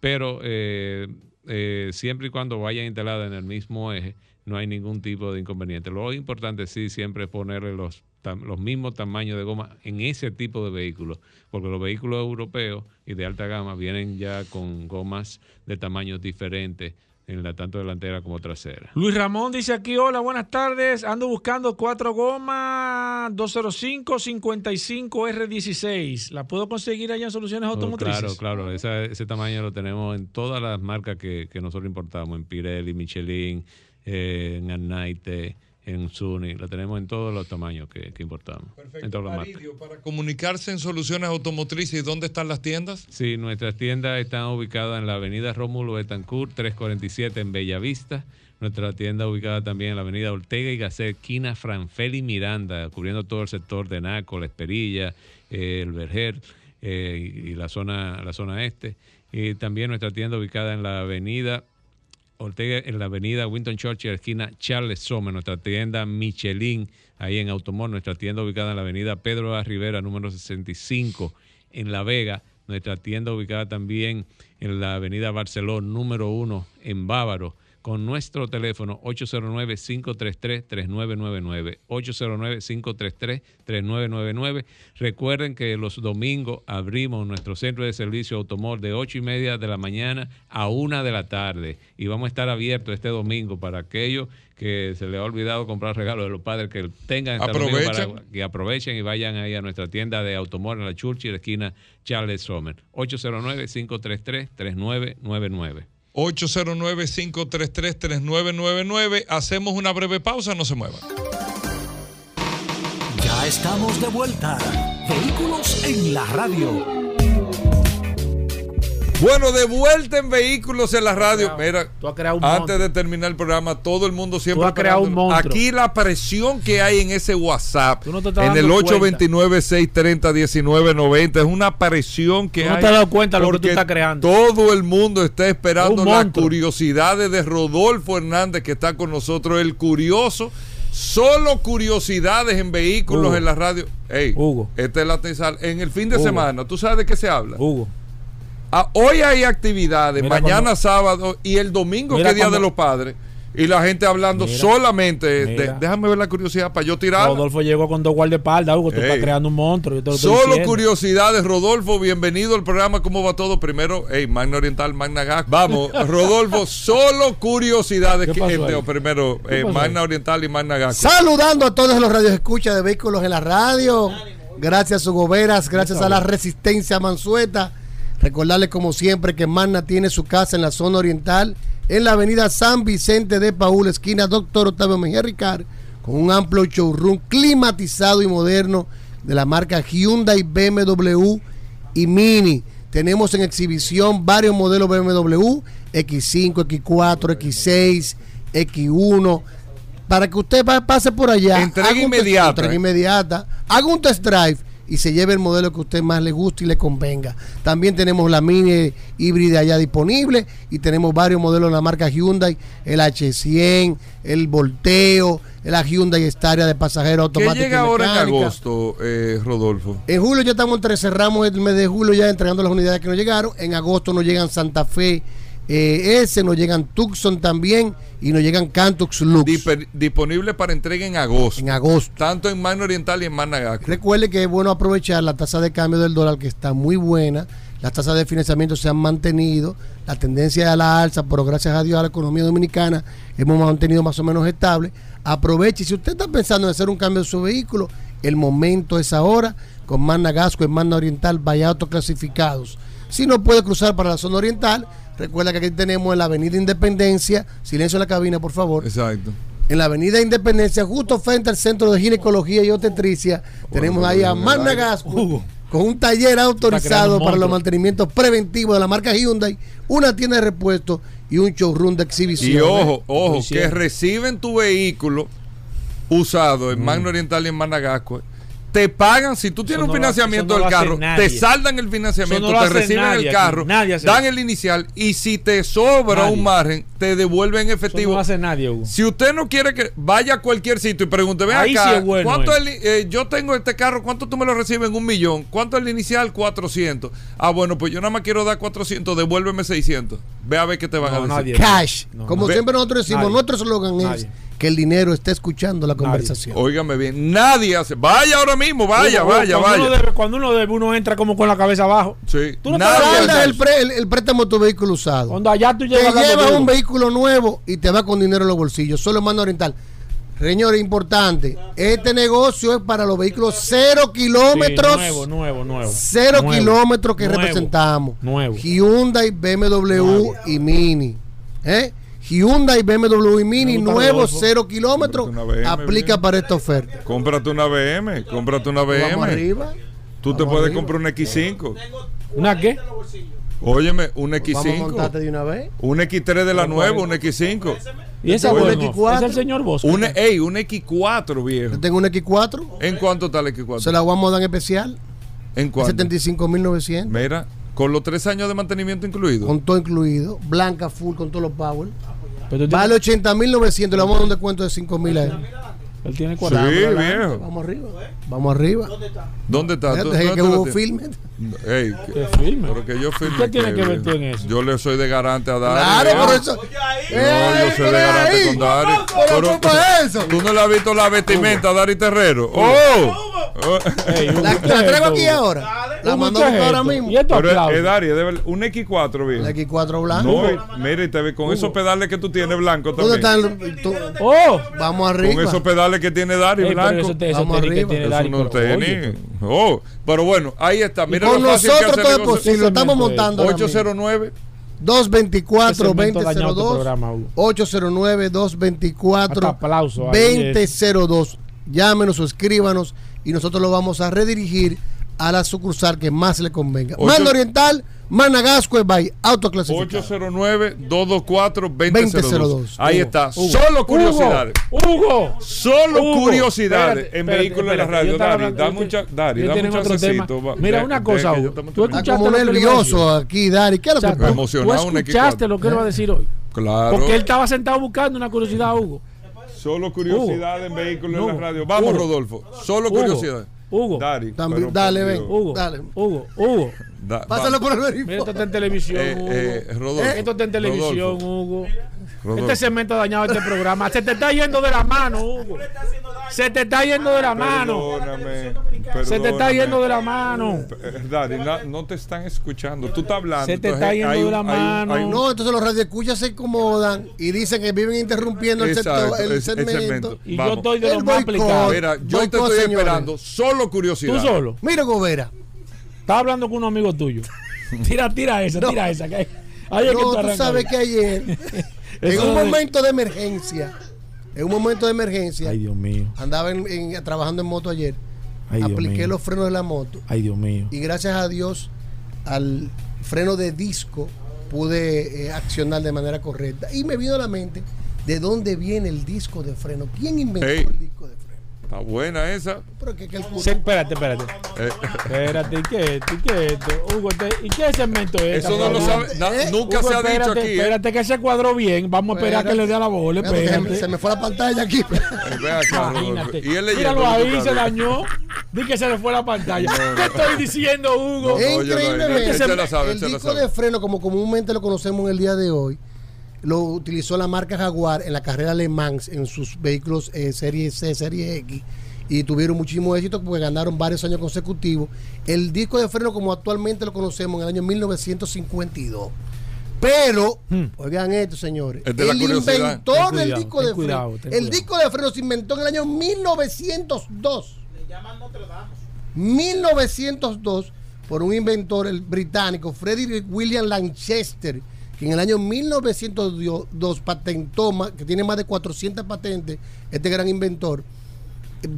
Pero eh, eh, siempre y cuando vayan instaladas en el mismo eje, no hay ningún tipo de inconveniente. Lo importante sí siempre es ponerle los, los mismos tamaños de goma en ese tipo de vehículos, porque los vehículos europeos y de alta gama vienen ya con gomas de tamaños diferentes en la tanto delantera como trasera. Luis Ramón dice aquí, hola, buenas tardes. Ando buscando cuatro gomas 205 55 R16. ¿La puedo conseguir allá en Soluciones Oh, Automotrices? claro, claro. Esa- ese tamaño lo tenemos en todas las marcas que, que nosotros importamos, en Pirelli, Michelin, eh, en Arnaite, en Suni. Lo tenemos en todos los tamaños que, que importamos. En. Maridio, para comunicarse en soluciones automotrices, ¿y dónde están las tiendas? Sí, nuestras tiendas están ubicadas en la avenida Rómulo Betancourt, 347 en Bellavista. Nuestra tienda ubicada también en la avenida Ortega y Gasset, esquina Franfeli Miranda, cubriendo todo el sector de Naco, La Esperilla, eh, el Verger eh, y, y la zona, la zona este. Y también nuestra tienda ubicada en la avenida Ortega, en la avenida Winton Churchill, esquina Charles Sommer, nuestra tienda Michelin, ahí en Automor, nuestra tienda ubicada en la avenida Pedro A. Rivera, número 65, en La Vega, nuestra tienda ubicada también en la avenida Barcelona, número 1, en Bávaro, con nuestro teléfono 809-533-3999. 809-533-3999. Recuerden que los domingos abrimos nuestro centro de servicio Automor de 8 y media de la mañana a 1 de la tarde. Y vamos a estar abiertos este domingo para aquellos que se les ha olvidado comprar regalos de los padres que tengan este Aprovechen. para que aprovechen y vayan ahí a nuestra tienda de Automor en la Churchill, esquina Charles Sommer. 809-533-3999. 809-533-3999. Hacemos una breve pausa, no se muevan. Ya estamos de vuelta. Vehículos en la radio. Bueno, de vuelta en vehículos en la radio. Mira, Tú has creado un antes monstruo. de terminar el programa, todo el mundo siempre. Tú has creado un monstruo. Aquí la presión que hay en ese WhatsApp, no en el dando cuenta. 829-630-1990, es una presión que Tú no hay. te has dado cuenta de lo que tú estás creando. Todo el mundo está esperando las curiosidades de Rodolfo Hernández, que está con nosotros, el curioso. Solo curiosidades en vehículos Hugo. en la radio. Ey, Hugo. esta es la tesal. En el fin de Hugo. semana, ¿tú sabes de qué se habla? Hugo. Ah, hoy hay actividades, Mira mañana cuando- sábado y el domingo que es Día cuando- de los Padres. Y la gente hablando Mira, solamente de, déjame ver la curiosidad para yo tirar. Rodolfo llegó con dos guardaespaldas, Hugo. Tú Ey. estás creando un monstruo. Yo te lo Solo curiosidades, Rodolfo, bienvenido al programa, ¿cómo va todo? Primero, hey, Magna Oriental, Magna Gas. Vamos, Rodolfo, solo curiosidades. ¿Qué que- pasó ahí? primero, ¿Qué eh, pasó Magna ahí? Oriental y Magna Gas. Saludando a todos los radios escucha de vehículos en la radio. Gracias, Hugo Veras. Gracias a la Resistencia Mansueta. Recordarles, como siempre, que Magna tiene su casa en la zona oriental, en la avenida San Vicente de Paúl, esquina Doctor Octavio Mejía Ricard, con un amplio showroom climatizado y moderno de la marca Hyundai, BMW y Mini. Tenemos en exhibición varios modelos BMW, X5, X4, X6, X1. Para que usted pase por allá. Entrega inmediata. entrega inmediata. Haga un test drive y se lleve el modelo que a usted más le guste y le convenga. También tenemos la Mini híbrida ya disponible y tenemos varios modelos de la marca Hyundai, el H100, el Volteo, la Hyundai Staria de pasajero ¿Qué automático. y llega ahora en agosto, eh, Rodolfo? En julio ya estamos entre cerramos el mes de julio ya entregando las unidades que nos llegaron. En agosto nos llegan Santa Fe eh, S, nos llegan Tucson también y nos llegan Cantux Lux. Disponible para entrega en agosto. En agosto. Tanto en Magna Oriental y en Managaco. Recuerde que es bueno aprovechar la tasa de cambio del dólar que está muy buena. Las tasas de financiamiento se han mantenido. La tendencia a la alza, pero gracias a Dios a la economía dominicana hemos mantenido más o menos estable. Aproveche. Si usted está pensando en hacer un cambio de su vehículo, el momento es ahora. Con Magna Gasco en Magna Oriental, vaya autoclasificados. Si no puede cruzar para la zona oriental, recuerda que aquí tenemos en la Avenida Independencia. Silencio en la cabina, por favor Exacto. en la Avenida Independencia, justo frente al Centro de Ginecología y Obstetricia, tenemos ahí a Magna Gasco con un taller autorizado para los mantenimientos preventivos de la marca Hyundai, una tienda de repuestos y un showroom de exhibición. Y ojo, ojo, que reciben tu vehículo usado Mm. en Magna Oriental y en Managasco. Te pagan, si tú tienes no un financiamiento eso no del carro, nadie. te saldan el financiamiento, Eso no te reciben nadie el carro, nadie dan eso. el inicial y si te sobra Nadie. un margen, te devuelven Eso efectivo. no lo hace nadie, Hugo. Si usted no quiere que vaya a cualquier sitio y pregunte, ven Ahí acá, sí es bueno, ¿cuánto eh. el- eh, yo tengo este carro, ¿cuánto tú me lo recibes un millón? ¿Cuánto es el inicial? 400. Ah, bueno, pues yo nada más quiero dar 400, devuélveme 600. Ve a ver qué te van No, a decir. nadie. Cash. No, Como no. siempre nosotros decimos, Nadie. nuestro eslogan es. Que el dinero esté escuchando la conversación. Óigame bien, nadie hace. Vaya ahora mismo, vaya, Hugo, vaya, cuando vaya. Uno debe, cuando uno debe, uno entra como con la cabeza abajo. Sí, Tú no nadie te el, pre- el- el préstamo de tu vehículo usado. Cuando allá tú Te llegas hablando llevas un vehículo nuevo y te va con dinero en los bolsillos. Solo mando oriental. Señores, importante. Este negocio es para los vehículos cero Sí, kilómetros. nuevo, nuevo, nuevo. Cero Nuevo. kilómetros que Nuevo. representamos. Nuevo. Hyundai, BMW y Mini. ¿Eh? Hyundai, BMW y Mini, nuevo, Rodolfo. cero kilómetros. Cómprate una BM, Aplica bien. para esta oferta. Cómprate una BM, cómprate una Vamos BM. arriba. Tú te puedes arriba. comprar un X5. ¿Una qué? Óyeme, un Vamos a montarte X5. de una vez. Un X3 de la nueva, un X5. ¿Y esa un bueno? X4. Es el señor Bosco. Un, ey, un X4, viejo. Yo tengo un X4. ¿En cuánto está el X4? Se la vamos a dar en especial. ¿En cuánto? 75.900. Mira, con los tres años de mantenimiento incluido. Con todo incluido. Blanca, full, con todos los power. Pero Vale tienes- 80.900. Le vamos a dar un descuento de 5.000 a él. Él tiene Sí, 40. viejo. Vamos arriba. Vamos arriba. ¿Dónde está? ¿Tú- Deje dónde que tú lo hubo filme. Ey, que- ¿Qué filme? pero que yo filme. ¿Qué tiene que, que ver tú en eso? Yo le soy de garante a Dari. Claro, por eso. No, yo soy de garante con Dari. Pero, ¿cómo es eso? tú no le has visto la vestimenta a Dari Terrero. ¡Oh! Oh. Ey, Hugo, La, ¿qué la es traigo esto, aquí ahora. La mando ¿qué a es ahora esto? mismo. ¿Y estos Pero es, es Dari, es un X4, viejo. La X4 blanco. No, mira, y te ve con esos pedales que tú tienes blanco ¿Dónde también. están los- tú- ¡Oh! Vamos Con arriba. esos pedales que tiene Dari blanco. eso te- eso Vamos arriba. tiene Dari, tenis. Oh, pero bueno, ahí está. Mira con lo nosotros todo es posible. Ese Estamos montando. ahora mismo. 809 224 Ese segmento ha dañado tu 2002 programa, Hugo. 809 224 Hasta aplauso ahí, 2002 llámenos o escríbanos y nosotros lo vamos a redirigir a la sucursal que más le convenga Ocho- Mando Oriental Managasco by autoclasificado 809-224-2002. 2002. Ahí Hugo, está. Hugo. Solo curiosidades. Hugo. Solo Hugo, curiosidades espérate, en vehículos de la radio. Dari, dame un, Dari, dame un chancecito. Mira, de- una de cosa, Hugo. Tú como Escuchaste a nervioso aquí Dari ¿qué es lo O sea, que tú- pasa? emocionado, tú escuchaste X4. lo que él va a decir hoy. Claro. Porque él estaba sentado buscando una curiosidad, Hugo. Solo curiosidades en vehículos en la radio. Vamos. Rodolfo. Solo Hugo. Hugo. Dari, También, pero dale, ven. Hugo. Dale. Hugo. Hugo. Da- Pásalo vamos. por el verifico esto está en televisión, Eh, Hugo. eh, Rodolfo. Esto está en televisión, Rodolfo. Hugo. Este segmento ha dañado este programa. Se te está yendo de la mano, Hugo. Se te está yendo de la mano. Perdóname, Se te está yendo de la mano. Eh, Dari, no, no te están escuchando. Tú estás hablando. Se te entonces está yendo hay de un- la hay un- mano. hay un- no, entonces los radioescuchas se incomodan y dicen que viven interrumpiendo el, sector, Exacto, el es- el segmento. segmento. Y Vamos. yo estoy de El los más boicot. aplicados. Mira, yo te estoy señores. esperando. Solo Tú curiosidad. solo. Mira, Gobera. Estaba hablando con un amigo tuyo. Tira, tira esa, No. tira esa. que ahí- ahí es que No, tú tú arrancas. sabes que ayer, en un momento de emergencia, en un momento de emergencia, Ay, Dios mío. andaba en- en- trabajando en moto ayer, Ay, Dios apliqué mío. los frenos de la moto Ay, Dios mío. y gracias a Dios al freno de disco pude eh, accionar de manera correcta. Y me vino a la mente de dónde viene el disco de freno. ¿Quién inventó el disco de freno? Está buena esa. Pero que, que el Sí, espérate, espérate. Eh, Espérate, ¿y qué es es esto? Hugo, te- ¿y qué segmento es? Eso no lo sabe, na- nunca Hugo, se ha dicho espérate, aquí. ¿eh? Espérate que se cuadró bien. Vamos a esperar que le dé a la bola. Espérate, se me fue la pantalla aquí. Acá. Imagínate. Y él Míralo ahí, se dañó. Di que se le fue la pantalla. ¿Qué estoy diciendo, Hugo? No, no, no, sabe, él el disco sabe. de freno, como comúnmente lo conocemos en el día de hoy, lo utilizó la marca Jaguar en la carrera Le Mans en sus vehículos eh, Serie C, Serie X y tuvieron muchísimo éxito porque ganaron varios años consecutivos. El disco de freno, como actualmente lo conocemos, en el año 1952. Pero, oigan esto, señores, Es de la el inventor del disco de cuidado, freno, el disco de freno se inventó en el año 1902. 1902 por un inventor el británico Frederick William Lanchester que en el año 1902 patentó que tiene más de 400 patentes este gran inventor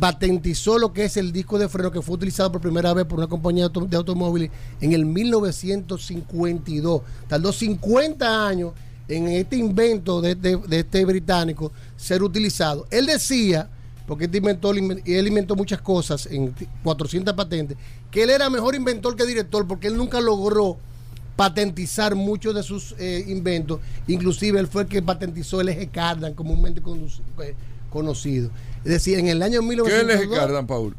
patentizó lo que es el disco de freno que fue utilizado por primera vez por una compañía de auto- de automóviles en el 1952 tardó 50 años en este invento de, de- de este británico ser utilizado. Él decía porque este inventor inven- y él inventó muchas cosas en t- 400 patentes, que él era mejor inventor que director porque él nunca logró patentizar muchos de sus eh, inventos, inclusive él fue el que patentizó el eje cardan comúnmente eh, conocido. Es decir, en el año ¿Qué es el 1902 eje cardan, Paul?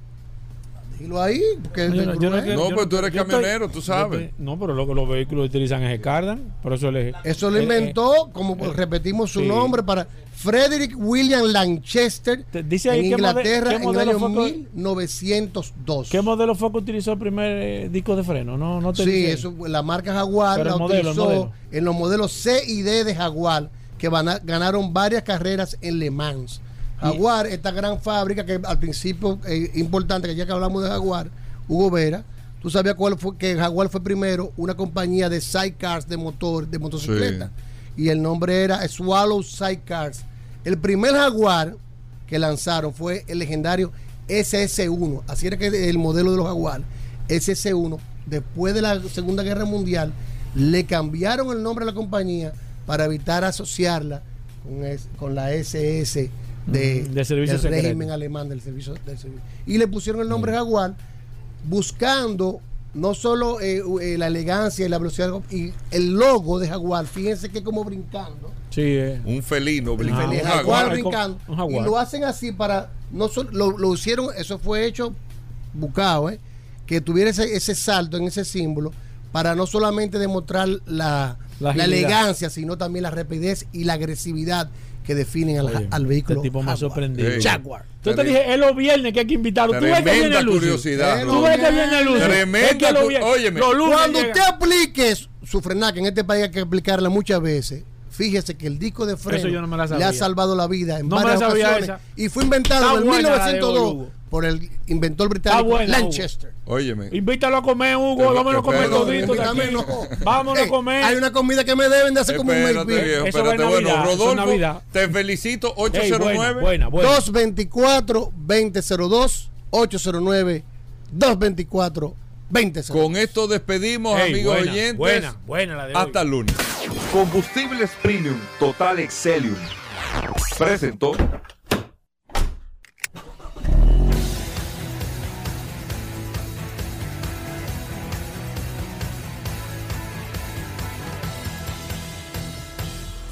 Dilo ahí, porque Yo no- yo no- eh, No, yo pues tú eres yo estoy- camionero, tú sabes. estoy- no, pero lo- los vehículos utilizan eje cardan. Por eso el eje. eso lo eh, inventó, como eh, repetimos su sí. nombre, para Frederick William Lanchester Te- dice ahí en Inglaterra qué en el año fue que- 1902. ¿Qué modelo fue que utilizó el primer eh, disco de freno? No, no te Sí, dice. eso, la marca Jaguar Pero la modelo, utilizó en los modelos C y D de Jaguar, que van a- ganaron varias carreras en Le Mans. Jaguar, esta gran fábrica que al principio, eh, importante, que ya que hablamos de Jaguar, Hugo Vera, tú sabías cuál fue, que Jaguar fue primero una compañía de sidecars de motor, de motocicleta. Y el nombre era Swallow Sidecars. El primer Jaguar que lanzaron fue el legendario SS1. Así era que el modelo de los Jaguar, SS1, después de la Segunda Guerra Mundial, le cambiaron el nombre a la compañía para evitar asociarla con, es- con la SS de, Mm, de servicio del secreto. régimen alemán del servicio, del servicio. Y le pusieron el nombre Jaguar buscando no solo eh, eh, la elegancia y la velocidad y el logo de Jaguar, fíjense que como brincando. Sí, eh. Un felino, Ah, un jaguar, jaguar. brincando. Un jaguar. Y lo hacen así para. no solo, lo, lo hicieron, eso fue hecho bucado, ¿eh? que tuviera ese, ese salto en ese símbolo para no solamente demostrar la, La elegancia, sino también la rapidez y la agresividad que definen al, Oye, al vehículo. Este tipo Jaguar. sorprendido. Ey. Jaguar. Yo te dije, es los viernes que hay que invitarlo. Tú ves que viene Lucio. curiosidad. Tú ves que viene Lucio. Tremenda Es que los cu- vier- óyeme. los lunes Cuando llega- usted aplique su frenaje, que en este país hay que aplicarla muchas veces, fíjese que el disco de freno Eso yo no me la le ha salvado la vida en No varias ocasiones. esa. Y fue inventado Está en el buena la de 1902 Hugo. Por el inventor británico Hugo. Lanchester. Óyeme. Invítalo a comer, Hugo. Pero- Vámonos a comer todito de aquí. no. Vámonos a comer. Hay una comida que me deben de hace como un mes y Espérate, espérate. Bueno, Navidad, Rodolfo, te felicito. Ey, 809. buena, buena, buena. 224-2002, 809-224-2002. Con esto despedimos, amigos buena, oyentes. Buena, buena la de hoy. Hasta el lunes. Combustibles Premium Total Excelium. Presentó.